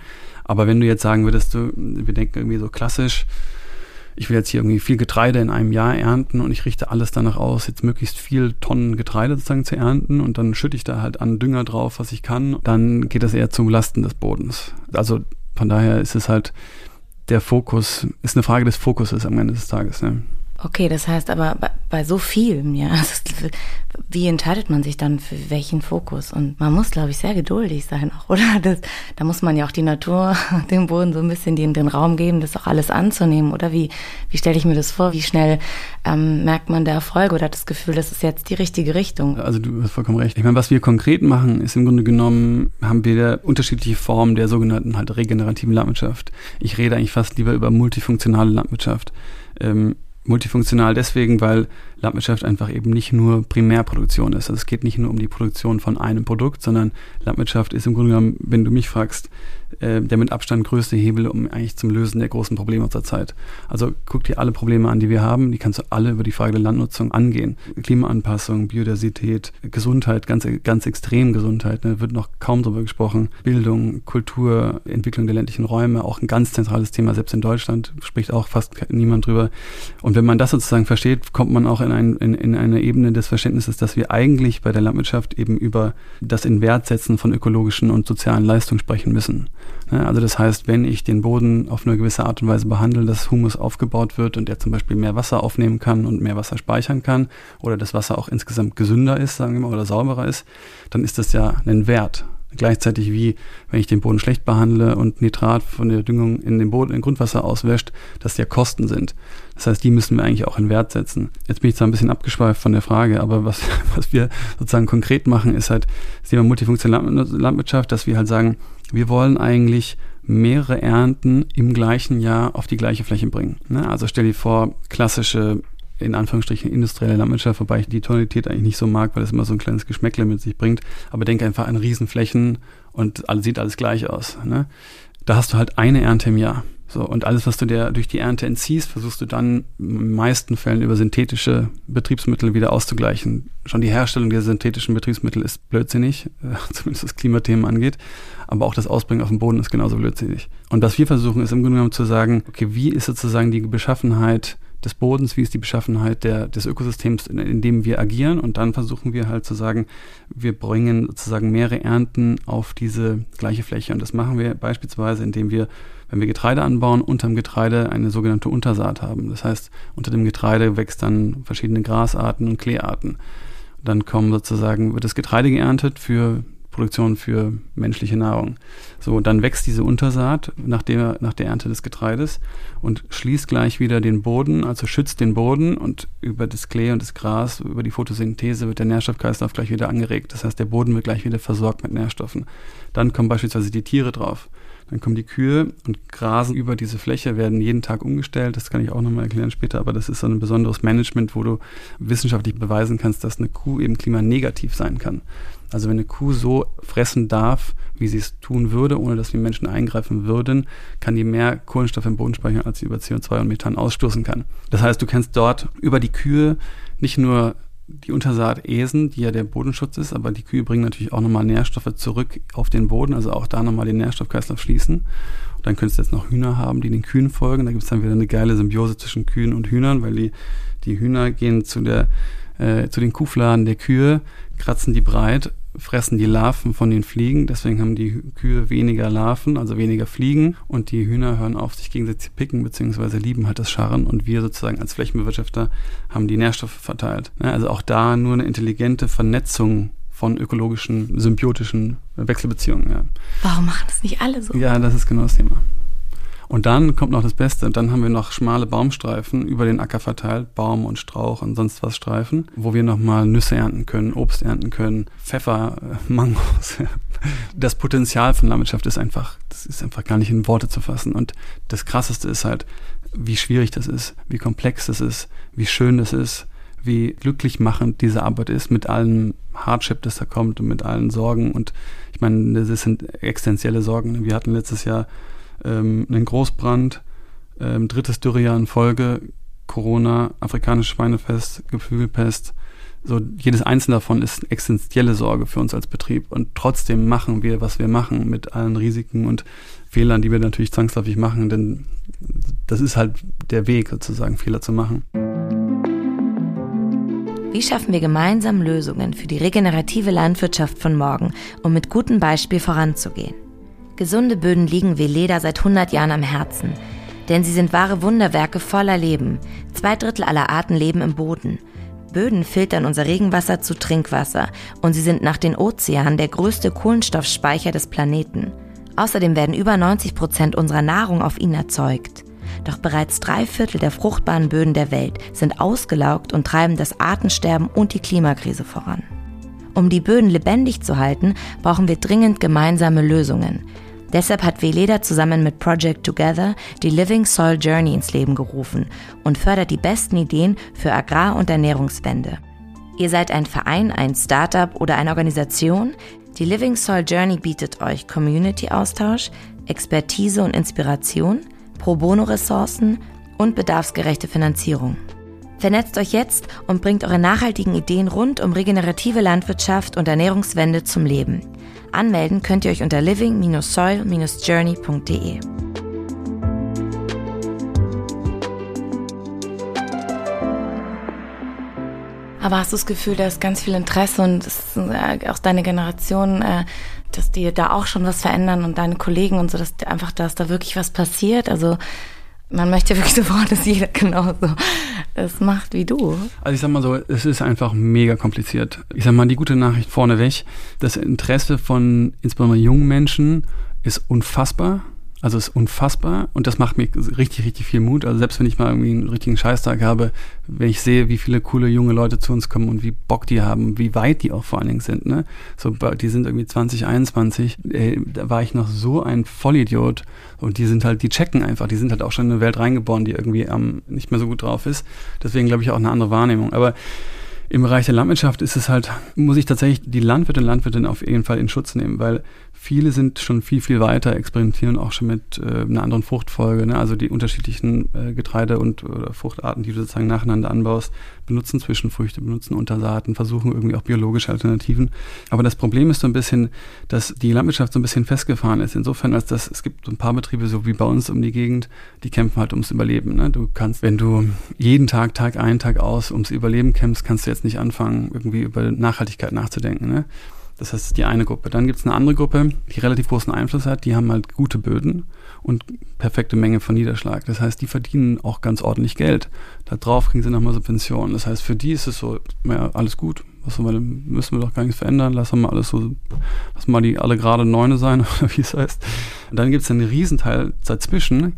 Aber wenn du jetzt sagen würdest, du, wir denken irgendwie so klassisch, ich will jetzt hier irgendwie viel Getreide in einem Jahr ernten und ich richte alles danach aus, jetzt möglichst viel Tonnen Getreide sozusagen zu ernten und dann schütte ich da halt an Dünger drauf, was ich kann, dann geht das eher zu Lasten des Bodens. Also von daher ist es halt der Fokus, ist eine Frage des Fokuses am Ende des Tages. Ne? Okay, das heißt aber bei, bei so vielem, ja, (laughs) wie entscheidet man sich dann für welchen Fokus? Und man muss, glaube ich, sehr geduldig sein auch, (laughs) oder? Das, da muss man ja auch die Natur, (laughs) dem Boden so ein bisschen den, den Raum geben, das auch alles anzunehmen, oder? Wie, wie stelle ich mir das vor? Wie schnell ähm, merkt man der Erfolg oder hat das Gefühl, das ist jetzt die richtige Richtung? Also du hast vollkommen recht. Ich meine, was wir konkret machen, ist im Grunde genommen, haben wir unterschiedliche Formen der sogenannten halt regenerativen Landwirtschaft. Ich rede eigentlich fast lieber über multifunktionale Landwirtschaft. Ähm, multifunktional deswegen, weil Landwirtschaft einfach eben nicht nur Primärproduktion ist. Also es geht nicht nur um die Produktion von einem Produkt, sondern Landwirtschaft ist im Grunde genommen, wenn du mich fragst, äh, der mit Abstand größte Hebel, um eigentlich zum Lösen der großen Probleme unserer Zeit. Also guck dir alle Probleme an, die wir haben, die kannst du alle über die Frage der Landnutzung angehen. Klimaanpassung, Biodiversität, Gesundheit, ganz, ganz extrem Gesundheit, ne, wird noch kaum darüber gesprochen. Bildung, Kultur, Entwicklung der ländlichen Räume, auch ein ganz zentrales Thema, selbst in Deutschland spricht auch fast niemand drüber. Und wenn man das sozusagen versteht, kommt man auch in, ein, in, in eine Ebene des Verständnisses, dass wir eigentlich bei der Landwirtschaft eben über das Inwertsetzen von ökologischen und sozialen Leistungen sprechen müssen. Also das heißt, wenn ich den Boden auf eine gewisse Art und Weise behandle, dass Humus aufgebaut wird und er zum Beispiel mehr Wasser aufnehmen kann und mehr Wasser speichern kann oder das Wasser auch insgesamt gesünder ist, sagen wir mal, oder sauberer ist, dann ist das ja ein Wert. Gleichzeitig wie, wenn ich den Boden schlecht behandle und Nitrat von der Düngung in den Boden, in Grundwasser auswäscht, dass ja Kosten sind. Das heißt, die müssen wir eigentlich auch in Wert setzen. Jetzt bin ich zwar ein bisschen abgeschweift von der Frage, aber was, (laughs) was wir sozusagen konkret machen, ist halt das Thema multifunktionale Landwirtschaft, dass wir halt sagen, wir wollen eigentlich mehrere Ernten im gleichen Jahr auf die gleiche Fläche bringen. Ne? Also stell dir vor, klassische in Anführungsstrichen industrielle Landwirtschaft, wobei ich die Tonalität eigentlich nicht so mag, weil es immer so ein kleines Geschmäckle mit sich bringt. Aber denke einfach an Riesenflächen und alles sieht alles gleich aus. Ne? Da hast du halt eine Ernte im Jahr. So, und alles, was du dir durch die Ernte entziehst, versuchst du dann in meisten Fällen über synthetische Betriebsmittel wieder auszugleichen. Schon die Herstellung der synthetischen Betriebsmittel ist blödsinnig, (laughs) zumindest was Klimathemen angeht. Aber auch das Ausbringen auf dem Boden ist genauso blödsinnig. Und was wir versuchen, ist im Grunde genommen zu sagen, okay, wie ist sozusagen die Beschaffenheit des Bodens, wie ist die Beschaffenheit der, des Ökosystems, in, in, dem wir agieren. Und dann versuchen wir halt zu sagen, wir bringen sozusagen mehrere Ernten auf diese gleiche Fläche. Und das machen wir beispielsweise, indem wir, wenn wir Getreide anbauen, unterm Getreide eine sogenannte Untersaat haben. Das heißt, unter dem Getreide wächst dann verschiedene Grasarten und Kleearten. Dann kommen sozusagen, wird das Getreide geerntet für Produktion für menschliche Nahrung. So, dann wächst diese Untersaat nach der, nach der Ernte des Getreides und schließt gleich wieder den Boden, also schützt den Boden und über das Klee und das Gras, über die Photosynthese wird der Nährstoffkreislauf gleich wieder angeregt. Das heißt, der Boden wird gleich wieder versorgt mit Nährstoffen. Dann kommen beispielsweise die Tiere drauf. Dann kommen die Kühe und grasen über diese Fläche, werden jeden Tag umgestellt. Das kann ich auch nochmal erklären später, aber das ist so ein besonderes Management, wo du wissenschaftlich beweisen kannst, dass eine Kuh eben klimanegativ sein kann. Also wenn eine Kuh so fressen darf, wie sie es tun würde, ohne dass wir Menschen eingreifen würden, kann die mehr Kohlenstoff im Boden speichern, als sie über CO2 und Methan ausstoßen kann. Das heißt, du kannst dort über die Kühe nicht nur die Untersaat Esen, die ja der Bodenschutz ist, aber die Kühe bringen natürlich auch nochmal Nährstoffe zurück auf den Boden, also auch da nochmal den Nährstoffkreislauf schließen. Und dann könntest du jetzt noch Hühner haben, die den Kühen folgen. Da gibt es dann wieder eine geile Symbiose zwischen Kühen und Hühnern, weil die, die Hühner gehen zu, der, äh, zu den Kuhfladen der Kühe, kratzen die breit fressen die Larven von den Fliegen, deswegen haben die Kühe weniger Larven, also weniger Fliegen und die Hühner hören auf, sich gegenseitig zu picken, beziehungsweise lieben halt das Scharren und wir sozusagen als Flächenbewirtschafter haben die Nährstoffe verteilt. Also auch da nur eine intelligente Vernetzung von ökologischen, symbiotischen Wechselbeziehungen. Ja. Warum machen das nicht alle so? Ja, das ist genau das Thema. Und dann kommt noch das Beste. Und dann haben wir noch schmale Baumstreifen über den Acker verteilt, Baum und Strauch und sonst was Streifen, wo wir nochmal Nüsse ernten können, Obst ernten können, Pfeffer, äh, (laughs) Mangos. Das Potenzial von Landwirtschaft ist einfach, das ist einfach gar nicht in Worte zu fassen. Und das Krasseste ist halt, wie schwierig das ist, wie komplex das ist, wie schön das ist, wie glücklich machend diese Arbeit ist mit allem Hardship, das da kommt und mit allen Sorgen. Und ich meine, das sind existenzielle Sorgen. Wir hatten letztes Jahr ähm, einen Großbrand, ähm, drittes Dürrejahr in Folge, Corona, afrikanisches Schweinefest, Geflügelpest. So jedes einzelne davon ist eine existenzielle Sorge für uns als Betrieb. Und trotzdem machen wir, was wir machen, mit allen Risiken und Fehlern, die wir natürlich zwangsläufig machen, denn das ist halt der Weg sozusagen, Fehler zu machen. Wie schaffen wir gemeinsam Lösungen für die regenerative Landwirtschaft von morgen, um mit gutem Beispiel voranzugehen? Gesunde Böden liegen wie Leder seit 100 Jahren am Herzen. Denn sie sind wahre Wunderwerke voller Leben. Zwei Drittel aller Arten leben im Boden. Böden filtern unser Regenwasser zu Trinkwasser und sie sind nach den Ozeanen der größte Kohlenstoffspeicher des Planeten. Außerdem werden über 90 Prozent unserer Nahrung auf ihnen erzeugt. Doch bereits drei Viertel der fruchtbaren Böden der Welt sind ausgelaugt und treiben das Artensterben und die Klimakrise voran. Um die Böden lebendig zu halten, brauchen wir dringend gemeinsame Lösungen. Deshalb hat Veleda zusammen mit Project Together die Living Soil Journey ins Leben gerufen und fördert die besten Ideen für Agrar- und Ernährungswende. Ihr seid ein Verein, ein Startup oder eine Organisation? Die Living Soil Journey bietet euch Community-Austausch, Expertise und Inspiration, Pro-Bono-Ressourcen und bedarfsgerechte Finanzierung. Vernetzt euch jetzt und bringt eure nachhaltigen Ideen rund um regenerative Landwirtschaft und Ernährungswende zum Leben. Anmelden könnt ihr euch unter living-soil-journey.de. Aber hast du das Gefühl, da ist ganz viel Interesse und äh, auch deine Generation, äh, dass die da auch schon was verändern und deine Kollegen und so, dass einfach, dass da wirklich was passiert? Also man möchte wirklich (laughs) sofort, dass jeder genauso es macht wie du. Also ich sag mal so, es ist einfach mega kompliziert. Ich sag mal, die gute Nachricht vorneweg, das Interesse von insbesondere jungen Menschen ist unfassbar. Also es ist unfassbar und das macht mir richtig, richtig viel Mut. Also selbst wenn ich mal irgendwie einen richtigen Scheißtag habe, wenn ich sehe, wie viele coole junge Leute zu uns kommen und wie Bock die haben, wie weit die auch vor allen Dingen sind, ne? So, die sind irgendwie 2021, ey, da war ich noch so ein Vollidiot und die sind halt, die checken einfach, die sind halt auch schon in eine Welt reingeboren, die irgendwie ähm, nicht mehr so gut drauf ist. Deswegen glaube ich auch eine andere Wahrnehmung. Aber im Bereich der Landwirtschaft ist es halt, muss ich tatsächlich die Landwirte und Landwirtinnen auf jeden Fall in Schutz nehmen, weil viele sind schon viel, viel weiter, experimentieren auch schon mit äh, einer anderen Fruchtfolge. Ne? Also die unterschiedlichen äh, Getreide- und oder Fruchtarten, die du sozusagen nacheinander anbaust, benutzen Zwischenfrüchte, benutzen Untersaaten, versuchen irgendwie auch biologische Alternativen. Aber das Problem ist so ein bisschen, dass die Landwirtschaft so ein bisschen festgefahren ist. Insofern, als dass es gibt so ein paar Betriebe, so wie bei uns um die Gegend, die kämpfen halt ums Überleben. Ne? Du kannst, wenn du jeden Tag, Tag ein, Tag aus ums Überleben kämpfst, kannst du jetzt nicht anfangen, irgendwie über Nachhaltigkeit nachzudenken. Ne? Das heißt, die eine Gruppe. Dann gibt es eine andere Gruppe, die relativ großen Einfluss hat. Die haben halt gute Böden und perfekte Menge von Niederschlag. Das heißt, die verdienen auch ganz ordentlich Geld. Da drauf kriegen sie nochmal Subventionen. Das heißt, für die ist es so, ja, alles gut. Was wir, müssen wir doch gar nichts verändern. Lassen wir mal alles so, lassen mal die alle gerade Neune sein, (laughs) oder wie es heißt. Und dann gibt es einen Riesenteil dazwischen,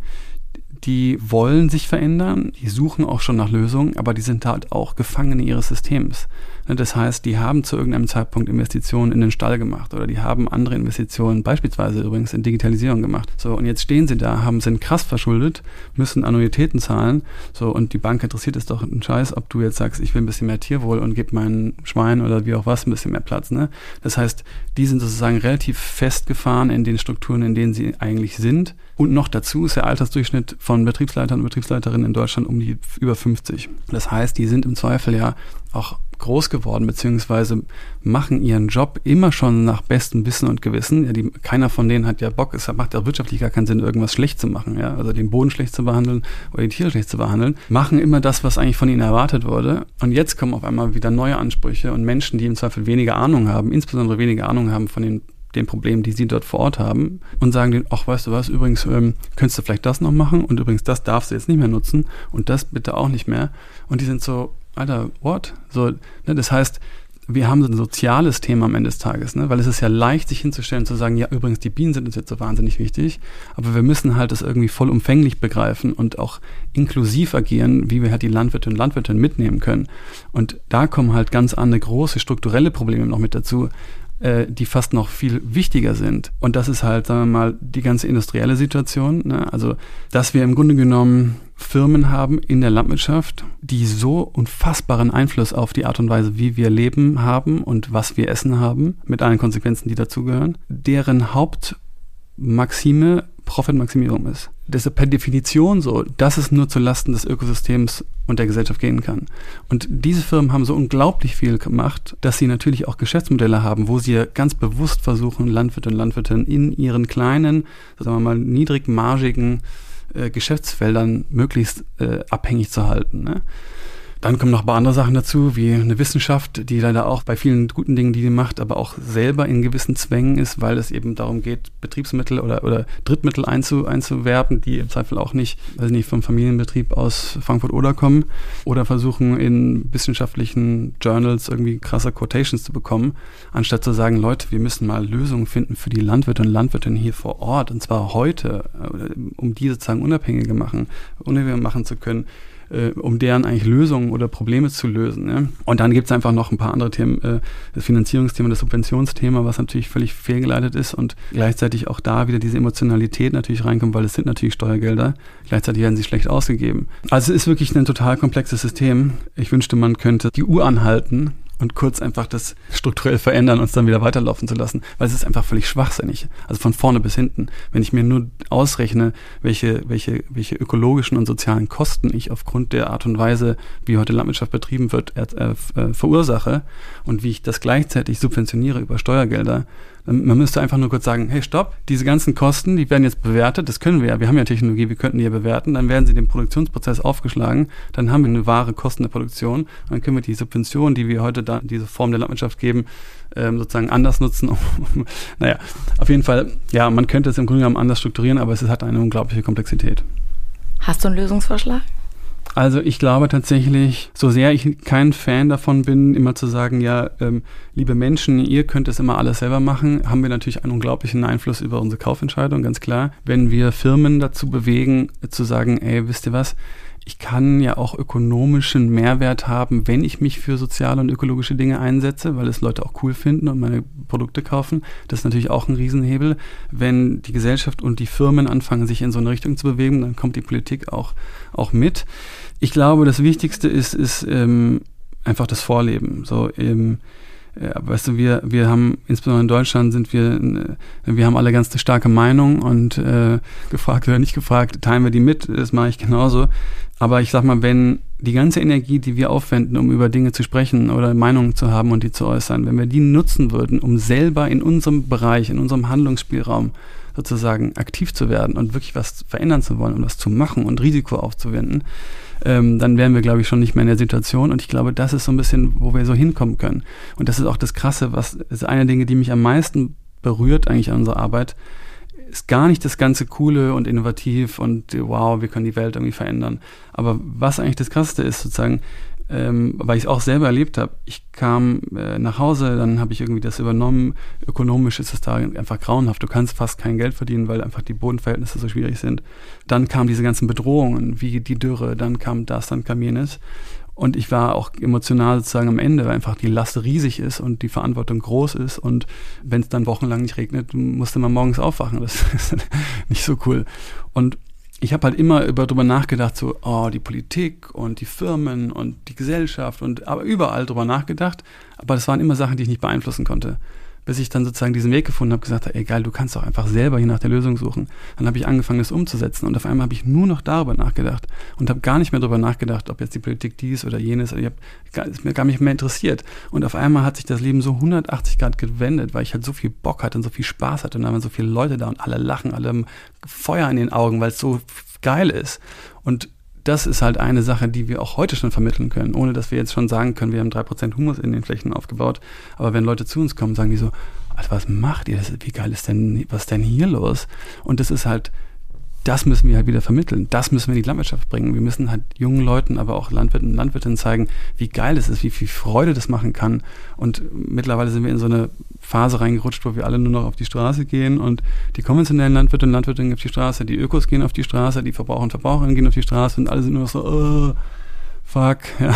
die wollen sich verändern, die suchen auch schon nach Lösungen, aber die sind halt auch Gefangene ihres Systems. Ne, das heißt, die haben zu irgendeinem Zeitpunkt Investitionen in den Stall gemacht oder die haben andere Investitionen, beispielsweise übrigens in Digitalisierung gemacht. So, und jetzt stehen sie da, haben, sind krass verschuldet, müssen Annuitäten zahlen. So, und die Bank interessiert es doch einen Scheiß, ob du jetzt sagst, ich will ein bisschen mehr Tierwohl und gib meinen Schwein oder wie auch was ein bisschen mehr Platz. Ne? Das heißt, die sind sozusagen relativ festgefahren in den Strukturen, in denen sie eigentlich sind. Und noch dazu ist der Altersdurchschnitt von Betriebsleitern und Betriebsleiterinnen in Deutschland um die über 50. Das heißt, die sind im Zweifel ja auch groß geworden, beziehungsweise machen ihren Job immer schon nach bestem Wissen und Gewissen. Ja, die, keiner von denen hat ja Bock, es macht ja wirtschaftlich gar keinen Sinn, irgendwas schlecht zu machen, ja, also den Boden schlecht zu behandeln oder die Tiere schlecht zu behandeln, machen immer das, was eigentlich von ihnen erwartet wurde. Und jetzt kommen auf einmal wieder neue Ansprüche und Menschen, die im Zweifel weniger Ahnung haben, insbesondere weniger Ahnung haben von den den Problemen, die sie dort vor Ort haben und sagen denen, ach, weißt du was, übrigens ähm, könntest du vielleicht das noch machen und übrigens das darfst du jetzt nicht mehr nutzen und das bitte auch nicht mehr. Und die sind so, Alter, what? So, ne, das heißt, wir haben so ein soziales Thema am Ende des Tages, ne? weil es ist ja leicht, sich hinzustellen zu sagen, ja, übrigens, die Bienen sind uns jetzt so wahnsinnig wichtig, aber wir müssen halt das irgendwie vollumfänglich begreifen und auch inklusiv agieren, wie wir halt die Landwirte und Landwirtinnen mitnehmen können. Und da kommen halt ganz andere große strukturelle Probleme noch mit dazu, äh, die fast noch viel wichtiger sind. Und das ist halt, sagen wir mal, die ganze industrielle Situation. Ne? Also, dass wir im Grunde genommen Firmen haben in der Landwirtschaft, die so unfassbaren Einfluss auf die Art und Weise, wie wir leben haben und was wir essen haben, mit allen Konsequenzen, die dazugehören, deren Hauptmaxime Profitmaximierung ist. Das ist per Definition so, dass es nur zu Lasten des Ökosystems und der Gesellschaft gehen kann. Und diese Firmen haben so unglaublich viel gemacht, dass sie natürlich auch Geschäftsmodelle haben, wo sie ganz bewusst versuchen, Landwirte und Landwirtinnen in ihren kleinen, sagen wir mal, niedrigmargigen äh, Geschäftsfeldern möglichst äh, abhängig zu halten. Ne? Dann kommen noch ein paar andere Sachen dazu, wie eine Wissenschaft, die leider auch bei vielen guten Dingen, die sie macht, aber auch selber in gewissen Zwängen ist, weil es eben darum geht, Betriebsmittel oder, oder Drittmittel einzu, einzuwerben, die im Zweifel auch nicht, weiß nicht, vom Familienbetrieb aus Frankfurt oder kommen. Oder versuchen in wissenschaftlichen Journals irgendwie krasse Quotations zu bekommen, anstatt zu sagen, Leute, wir müssen mal Lösungen finden für die Landwirte und Landwirtinnen hier vor Ort. Und zwar heute, äh, um die sozusagen unabhängiger machen, unabhängiger machen zu können äh, um deren eigentlich Lösungen oder Probleme zu lösen. Ne? Und dann gibt es einfach noch ein paar andere Themen, äh, das Finanzierungsthema, das Subventionsthema, was natürlich völlig fehlgeleitet ist und gleichzeitig auch da wieder diese Emotionalität natürlich reinkommt, weil es sind natürlich Steuergelder, gleichzeitig werden sie schlecht ausgegeben. Also es ist wirklich ein total komplexes System. Ich wünschte, man könnte die Uhr anhalten und kurz einfach das strukturell verändern und es dann wieder weiterlaufen zu lassen, weil es ist einfach völlig schwachsinnig. Also von vorne bis hinten. Wenn ich mir nur ausrechne, welche, welche, welche ökologischen und sozialen Kosten ich aufgrund der Art und Weise, wie heute Landwirtschaft betrieben wird, äh, äh, verursache und wie ich das gleichzeitig subventioniere über Steuergelder, man müsste einfach nur kurz sagen, hey, stopp, diese ganzen Kosten, die werden jetzt bewertet, das können wir ja, wir haben ja Technologie, wir könnten die ja bewerten, dann werden sie dem Produktionsprozess aufgeschlagen, dann haben wir eine wahre Kosten der Produktion, dann können wir die Subventionen, die wir heute da diese Form der Landwirtschaft geben, ähm, sozusagen anders nutzen. (laughs) naja, auf jeden Fall, ja, man könnte es im Grunde genommen anders strukturieren, aber es hat eine unglaubliche Komplexität. Hast du einen Lösungsvorschlag? Also ich glaube tatsächlich, so sehr ich kein Fan davon bin, immer zu sagen, ja, ähm, liebe Menschen, ihr könnt es immer alles selber machen, haben wir natürlich einen unglaublichen Einfluss über unsere Kaufentscheidung, ganz klar. Wenn wir Firmen dazu bewegen, zu sagen, ey, wisst ihr was, ich kann ja auch ökonomischen Mehrwert haben, wenn ich mich für soziale und ökologische Dinge einsetze, weil es Leute auch cool finden und meine Produkte kaufen. Das ist natürlich auch ein Riesenhebel. Wenn die Gesellschaft und die Firmen anfangen, sich in so eine Richtung zu bewegen, dann kommt die Politik auch, auch mit. Ich glaube, das Wichtigste ist, ist ähm, einfach das Vorleben. So, ähm, äh, weißt du, wir, wir haben, insbesondere in Deutschland sind wir, äh, wir haben alle ganz eine starke Meinung und äh, gefragt oder nicht gefragt, teilen wir die mit, das mache ich genauso. Aber ich sag mal, wenn die ganze Energie, die wir aufwenden, um über Dinge zu sprechen oder Meinungen zu haben und die zu äußern, wenn wir die nutzen würden, um selber in unserem Bereich, in unserem Handlungsspielraum sozusagen aktiv zu werden und wirklich was verändern zu wollen und was zu machen und Risiko aufzuwenden, ähm, dann wären wir, glaube ich, schon nicht mehr in der Situation. Und ich glaube, das ist so ein bisschen, wo wir so hinkommen können. Und das ist auch das Krasse, was ist eine Dinge, die mich am meisten berührt eigentlich an unserer Arbeit, ist gar nicht das ganze Coole und innovativ und wow, wir können die Welt irgendwie verändern. Aber was eigentlich das Krasseste ist, sozusagen, ähm, weil ich es auch selber erlebt habe. Ich kam äh, nach Hause, dann habe ich irgendwie das übernommen. Ökonomisch ist es da einfach grauenhaft. Du kannst fast kein Geld verdienen, weil einfach die Bodenverhältnisse so schwierig sind. Dann kamen diese ganzen Bedrohungen, wie die Dürre, dann kam das, dann kam jenes. Und ich war auch emotional sozusagen am Ende, weil einfach die Last riesig ist und die Verantwortung groß ist. Und wenn es dann wochenlang nicht regnet, musste man morgens aufwachen. Das (laughs) ist nicht so cool. Und ich habe halt immer über drüber nachgedacht, so, oh, die Politik und die Firmen und die Gesellschaft und aber überall drüber nachgedacht. Aber das waren immer Sachen, die ich nicht beeinflussen konnte bis ich dann sozusagen diesen Weg gefunden habe, gesagt habe, egal, du kannst doch einfach selber hier nach der Lösung suchen. Dann habe ich angefangen, das umzusetzen und auf einmal habe ich nur noch darüber nachgedacht und habe gar nicht mehr darüber nachgedacht, ob jetzt die Politik dies oder jenes, ich habe ist mir gar nicht mehr interessiert. Und auf einmal hat sich das Leben so 180 Grad gewendet, weil ich halt so viel Bock hatte und so viel Spaß hatte und da waren so viele Leute da und alle lachen, alle haben Feuer in den Augen, weil es so geil ist. Und das ist halt eine Sache, die wir auch heute schon vermitteln können, ohne dass wir jetzt schon sagen können, wir haben drei Prozent Humus in den Flächen aufgebaut. Aber wenn Leute zu uns kommen, sagen die so, also was macht ihr? Das, wie geil ist denn, was ist denn hier los? Und das ist halt das müssen wir halt wieder vermitteln. Das müssen wir in die Landwirtschaft bringen. Wir müssen halt jungen Leuten, aber auch Landwirten und Landwirtinnen zeigen, wie geil es ist, wie viel Freude das machen kann. Und mittlerweile sind wir in so eine Phase reingerutscht, wo wir alle nur noch auf die Straße gehen und die konventionellen Landwirte und Landwirtinnen auf die Straße, die Ökos gehen auf die Straße, die Verbraucher und Verbraucherinnen gehen auf die Straße und alle sind nur noch so, oh, fuck. (laughs) Ja.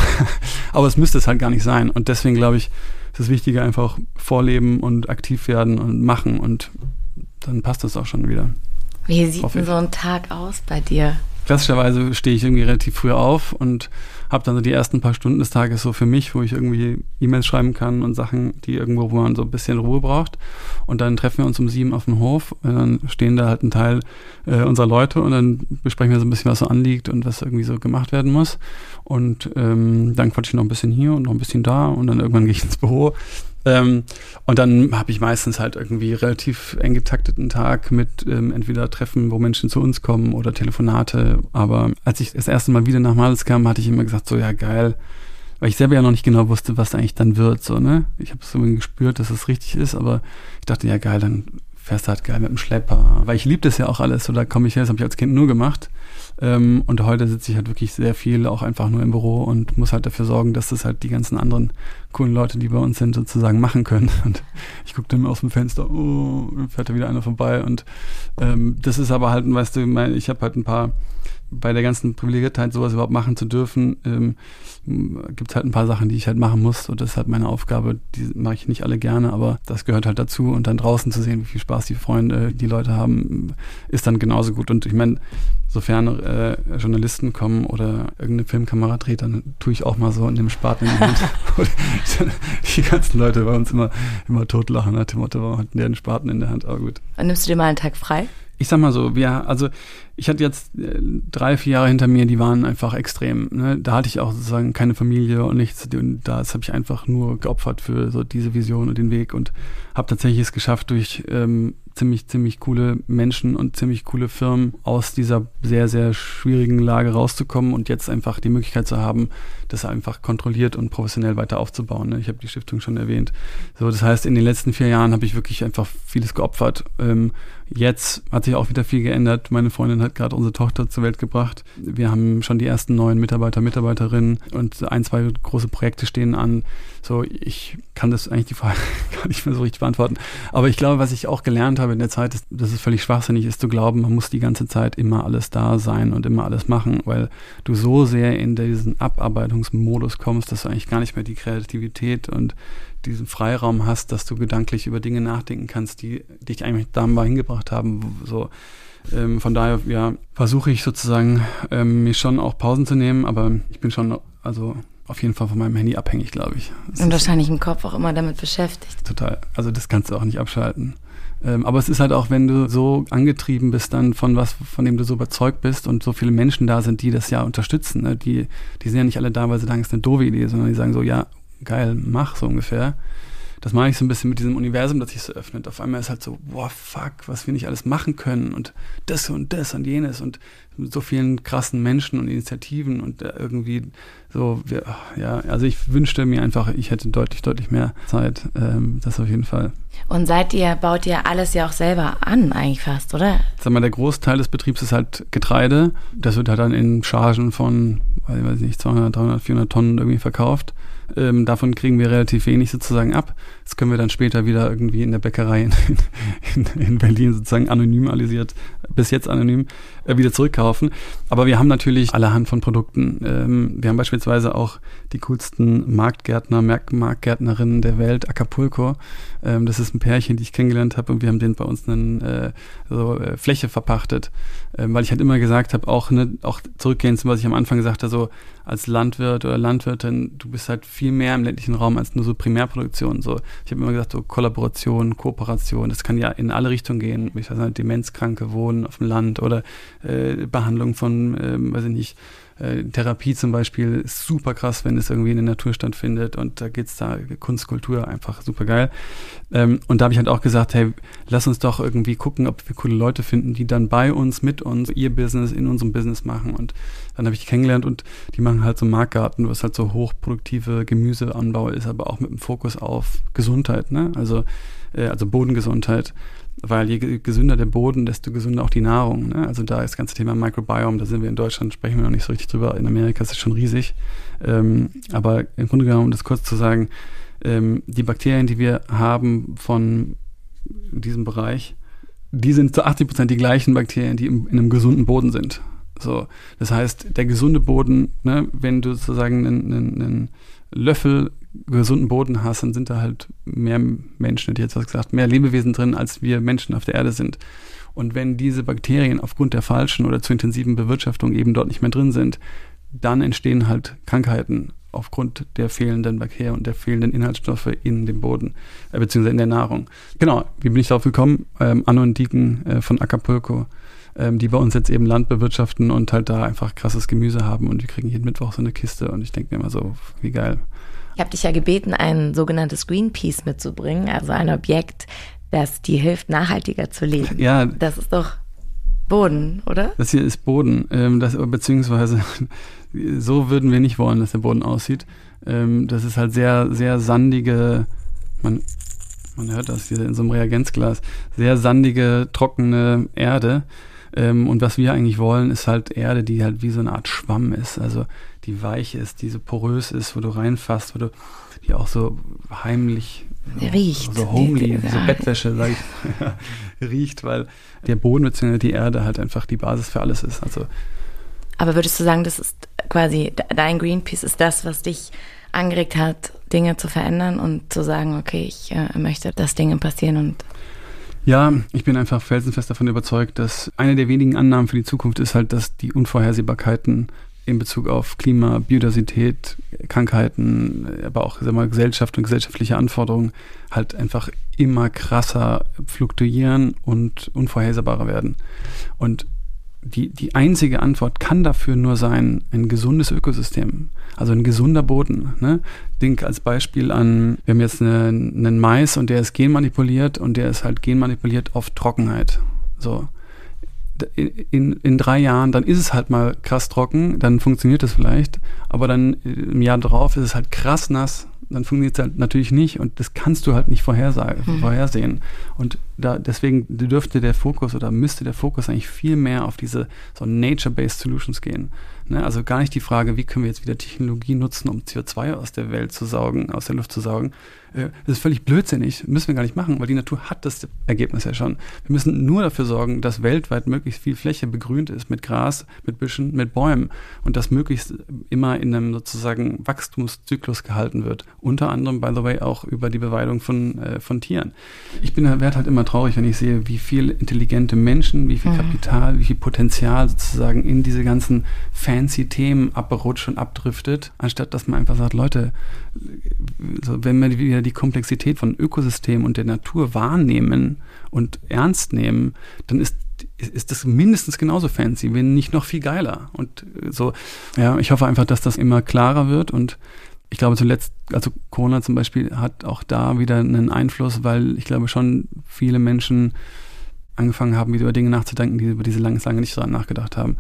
Aber es müsste es halt gar nicht sein. Und deswegen glaube ich, ist es wichtiger, einfach vorleben und aktiv werden und machen und dann passt das auch schon wieder. Wie sieht denn so ein Tag aus bei dir? Klassischerweise stehe ich irgendwie relativ früh auf und habe dann so die ersten paar Stunden des Tages so für mich, wo ich irgendwie E-Mails schreiben kann und Sachen, die irgendwo, wo man so ein bisschen Ruhe braucht. Und dann treffen wir uns um sieben auf dem Hof. Und dann stehen da halt ein Teil äh, unserer Leute und dann besprechen wir so ein bisschen, was so anliegt und was irgendwie so gemacht werden muss. Und ähm, dann quatsche ich noch ein bisschen hier und noch ein bisschen da und dann irgendwann (laughs) gehe ich ins Büro ähm, und dann habe ich meistens halt irgendwie relativ eng getakteten Tag mit ähm, entweder Treffen, wo Menschen zu uns kommen oder Telefonate. Aber als ich das erste Mal wieder nach Males kam, hatte ich immer gesagt, so ja geil, weil ich selber ja noch nicht genau wusste, was eigentlich dann wird. So, ne? Ich habe so gespürt, dass es richtig ist, aber ich dachte, ja geil, dann fährst du halt geil mit dem Schlepper. Weil ich liebe das ja auch alles, so da komme ich her, das habe ich als Kind nur gemacht. Ähm, und heute sitze ich halt wirklich sehr viel auch einfach nur im Büro und muss halt dafür sorgen, dass das halt die ganzen anderen coolen Leute, die bei uns sind, sozusagen machen können. (laughs) Und ich gucke dann aus dem Fenster, oh, fährt da wieder einer vorbei. Und ähm, das ist aber halt, weißt du, ich habe halt ein paar bei der ganzen Privilegiertheit, sowas überhaupt machen zu dürfen, ähm, gibt es halt ein paar Sachen, die ich halt machen muss. Und das ist halt meine Aufgabe. Die mache ich nicht alle gerne, aber das gehört halt dazu. Und dann draußen zu sehen, wie viel Spaß die Freunde, die Leute haben, ist dann genauso gut. Und ich meine, sofern äh, Journalisten kommen oder irgendeine Filmkamera dreht, dann tue ich auch mal so in dem Spaten in die Hand. (laughs) (laughs) die ganzen Leute bei uns immer, immer totlachen nach dem Motto, warum hat der einen Spaten in der Hand? Aber gut. Und nimmst du dir mal einen Tag frei? Ich sag mal so, wir, also ich hatte jetzt äh, drei, vier Jahre hinter mir, die waren einfach extrem. Ne? Da hatte ich auch sozusagen keine Familie und nichts. Und das habe ich einfach nur geopfert für so diese Vision und den Weg und habe tatsächlich es geschafft, durch ähm, ziemlich, ziemlich coole Menschen und ziemlich coole Firmen aus dieser sehr, sehr schwierigen Lage rauszukommen und jetzt einfach die Möglichkeit zu haben, das einfach kontrolliert und professionell weiter aufzubauen. Ne? Ich habe die Stiftung schon erwähnt. So, das heißt, in den letzten vier Jahren habe ich wirklich einfach vieles geopfert. Ähm, jetzt hat sich auch wieder viel geändert. Meine Freundin hat gerade unsere Tochter zur Welt gebracht. Wir haben schon die ersten neuen Mitarbeiter, Mitarbeiterinnen und ein, zwei große Projekte stehen an. So, ich kann das eigentlich die Frage (laughs) gar nicht mehr so richtig beantworten. Aber ich glaube, was ich auch gelernt habe in der Zeit, ist, dass es völlig schwachsinnig ist zu glauben, man muss die ganze Zeit immer alles da sein und immer alles machen, weil du so sehr in diesen Abarbeitungsmodus kommst, dass du eigentlich gar nicht mehr die Kreativität und diesen Freiraum hast, dass du gedanklich über Dinge nachdenken kannst, die dich eigentlich da mal hingebracht haben. So, ähm, von daher, ja, versuche ich sozusagen, ähm, mir schon auch Pausen zu nehmen, aber ich bin schon, also auf jeden Fall von meinem Handy abhängig, glaube ich. Das Und wahrscheinlich im Kopf auch immer damit beschäftigt. Total. Also das kannst du auch nicht abschalten. Ähm, aber es ist halt auch, wenn du so angetrieben bist dann von was, von dem du so überzeugt bist und so viele Menschen da sind, die das ja unterstützen. Ne? Die, die sind ja nicht alle da, weil sie sagen, es ist eine doofe Idee, sondern die sagen so, ja, geil, mach so ungefähr. Das mache ich so ein bisschen mit diesem Universum, das sich so öffnet. Auf einmal ist halt so, boah, fuck, was wir nicht alles machen können und das und das und jenes und mit so vielen krassen Menschen und Initiativen und äh, irgendwie so, wir, ja, also ich wünschte mir einfach, ich hätte deutlich, deutlich mehr Zeit. Ähm, das auf jeden Fall. Und seid ihr, baut ihr alles ja auch selber an, eigentlich fast, oder? Sag mal, der Großteil des Betriebs ist halt Getreide. Das wird halt dann in Chargen von, weiß ich nicht, 200, 300, 400 Tonnen irgendwie verkauft. Ähm, davon kriegen wir relativ wenig sozusagen ab. Das können wir dann später wieder irgendwie in der Bäckerei in, (laughs) in, in Berlin sozusagen anonymisiert bis jetzt anonym, äh, wieder zurückkaufen. Aber wir haben natürlich allerhand von Produkten. Ähm, wir haben beispielsweise auch die coolsten Marktgärtner, Marktgärtnerinnen der Welt, Acapulco. Ähm, das ist ein Pärchen, die ich kennengelernt habe und wir haben denen bei uns eine äh, so, äh, Fläche verpachtet, ähm, weil ich halt immer gesagt habe, auch, ne, auch zurückgehend zu was ich am Anfang gesagt habe, so als Landwirt oder Landwirtin, du bist halt viel mehr im ländlichen Raum als nur so Primärproduktion. So, ich habe immer gesagt, so Kollaboration, Kooperation, das kann ja in alle Richtungen gehen. Ich weiß nicht, Demenzkranke wohnen auf dem Land oder äh, Behandlung von, äh, weiß ich nicht, äh, Therapie zum Beispiel ist super krass, wenn es irgendwie in der Natur stattfindet und da geht's da Kunstkultur einfach super geil. Ähm, und da habe ich halt auch gesagt, hey, lass uns doch irgendwie gucken, ob wir coole Leute finden, die dann bei uns, mit uns ihr Business in unserem Business machen. Und dann habe ich die kennengelernt und die machen halt so Marktgarten, was halt so hochproduktive Gemüseanbau ist, aber auch mit dem Fokus auf Gesundheit, ne? Also, äh, also Bodengesundheit weil je gesünder der Boden, desto gesünder auch die Nahrung. Ne? Also da ist das ganze Thema Microbiome, da sind wir in Deutschland, sprechen wir noch nicht so richtig drüber. In Amerika ist es schon riesig. Ähm, aber im Grunde genommen, um das kurz zu sagen, ähm, die Bakterien, die wir haben von diesem Bereich, die sind zu 80 Prozent die gleichen Bakterien, die im, in einem gesunden Boden sind. So, das heißt, der gesunde Boden, ne, wenn du sozusagen einen, einen, einen Löffel gesunden Boden hast, dann sind da halt mehr Menschen, hätte ich jetzt was gesagt, mehr Lebewesen drin, als wir Menschen auf der Erde sind. Und wenn diese Bakterien aufgrund der falschen oder zu intensiven Bewirtschaftung eben dort nicht mehr drin sind, dann entstehen halt Krankheiten aufgrund der fehlenden Bakterien und der fehlenden Inhaltsstoffe in dem Boden, äh, beziehungsweise in der Nahrung. Genau, wie bin ich darauf gekommen? Ähm, Anno und Dieken äh, von Acapulco, ähm, die bei uns jetzt eben Land bewirtschaften und halt da einfach krasses Gemüse haben und wir kriegen jeden Mittwoch so eine Kiste und ich denke mir immer so, wie geil. Ich habe dich ja gebeten, ein sogenanntes Greenpeace mitzubringen, also ein Objekt, das dir hilft, nachhaltiger zu leben. Ja. Das ist doch Boden, oder? Das hier ist Boden, ähm, das, beziehungsweise (laughs) so würden wir nicht wollen, dass der Boden aussieht. Ähm, das ist halt sehr, sehr sandige, man, man hört das hier in so einem Reagenzglas, sehr sandige, trockene Erde. Ähm, und was wir eigentlich wollen, ist halt Erde, die halt wie so eine Art Schwamm ist. Also die weich ist, die so porös ist, wo du reinfasst, wo du die auch so heimlich so, riecht. So homely, so Bettwäsche, sag ich, (laughs) riecht, weil der Boden bzw. die Erde halt einfach die Basis für alles ist. Also aber würdest du sagen, das ist quasi dein Greenpeace ist das, was dich angeregt hat, Dinge zu verändern und zu sagen, okay, ich äh, möchte, dass Dinge passieren und ja, ich bin einfach felsenfest davon überzeugt, dass eine der wenigen Annahmen für die Zukunft ist halt, dass die Unvorhersehbarkeiten in Bezug auf Klima, Biodiversität, Krankheiten, aber auch sag mal, Gesellschaft und gesellschaftliche Anforderungen halt einfach immer krasser fluktuieren und unvorhersehbarer werden. Und die, die einzige Antwort kann dafür nur sein, ein gesundes Ökosystem, also ein gesunder Boden. Ne? Denk als Beispiel an, wir haben jetzt eine, einen Mais und der ist genmanipuliert und der ist halt genmanipuliert auf Trockenheit. So in, in drei Jahren, dann ist es halt mal krass trocken, dann funktioniert das vielleicht, aber dann äh, im Jahr drauf ist es halt krass nass, dann funktioniert es halt natürlich nicht und das kannst du halt nicht vorhersagen, mhm. vorhersehen. Und da deswegen dürfte der Fokus oder müsste der Fokus eigentlich viel mehr auf diese so Nature-Based Solutions gehen. Ne? Also gar nicht die Frage, wie können wir jetzt wieder Technologie nutzen, um CO2 aus der Welt zu saugen, aus der Luft zu saugen, äh, das ist völlig blödsinnig, müssen wir gar nicht machen, weil die Natur hat das Ergebnis ja schon. Wir müssen nur dafür sorgen, dass weltweit möglichst viel Fläche begrünt ist mit Gras, mit Büschen, mit Bäumen und das möglichst immer in einem sozusagen Wachstumszyklus gehalten wird. Unter anderem, by the way, auch über die Beweidung von, äh, von Tieren. Ich bin werde halt immer traurig, wenn ich sehe, wie viel intelligente Menschen, wie viel mhm. Kapital, wie viel Potenzial sozusagen in diese ganzen fancy Themen abrutscht und abdriftet, anstatt dass man einfach sagt, Leute, wenn wir wieder die Komplexität von Ökosystemen und der Natur wahrnehmen und ernst nehmen, dann ist ist das mindestens genauso fancy, wenn nicht noch viel geiler. Und so, ja, ich hoffe einfach, dass das immer klarer wird und ich glaube zuletzt, also Corona zum Beispiel hat auch da wieder einen Einfluss, weil ich glaube schon viele Menschen angefangen haben, wieder über Dinge nachzudenken, die über diese lange, lange nicht so nachgedacht haben.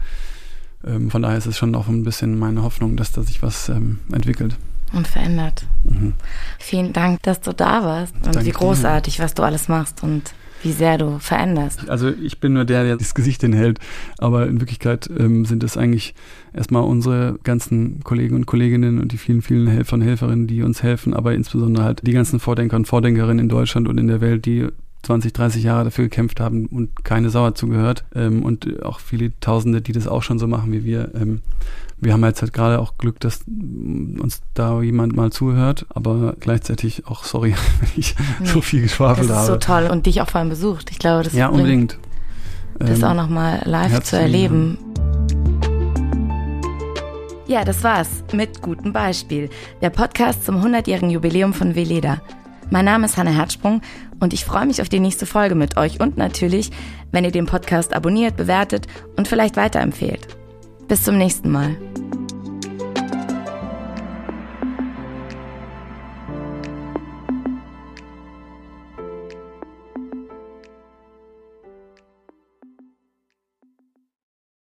Ähm, von daher ist es schon auch ein bisschen meine Hoffnung, dass da sich was ähm, entwickelt und verändert. Mhm. Vielen Dank, dass du da warst und Danke wie großartig, dir. was du alles machst und wie sehr du veränderst. Also ich bin nur der, der das Gesicht hinhält, aber in Wirklichkeit ähm, sind es eigentlich erstmal unsere ganzen Kollegen und Kolleginnen und die vielen, vielen Helfer und Helferinnen, die uns helfen, aber insbesondere halt die ganzen Vordenker und Vordenkerinnen in Deutschland und in der Welt, die 20, 30 Jahre dafür gekämpft haben und keine Sau zugehört. Ähm, und auch viele Tausende, die das auch schon so machen wie wir. Ähm, wir haben jetzt halt gerade auch Glück, dass uns da jemand mal zuhört, aber gleichzeitig auch sorry, (laughs) wenn ich nee, so viel geschwafelt habe. Das ist habe. so toll und dich auch vor allem besucht. Ich glaube, das ja unbedingt. Das ähm, auch nochmal live zu erleben. Ja, das war's mit gutem Beispiel. Der Podcast zum 100-jährigen Jubiläum von Veleda. Mein Name ist Hanne Herzsprung und ich freue mich auf die nächste Folge mit euch und natürlich, wenn ihr den Podcast abonniert, bewertet und vielleicht weiterempfehlt. Bis zum nächsten Mal.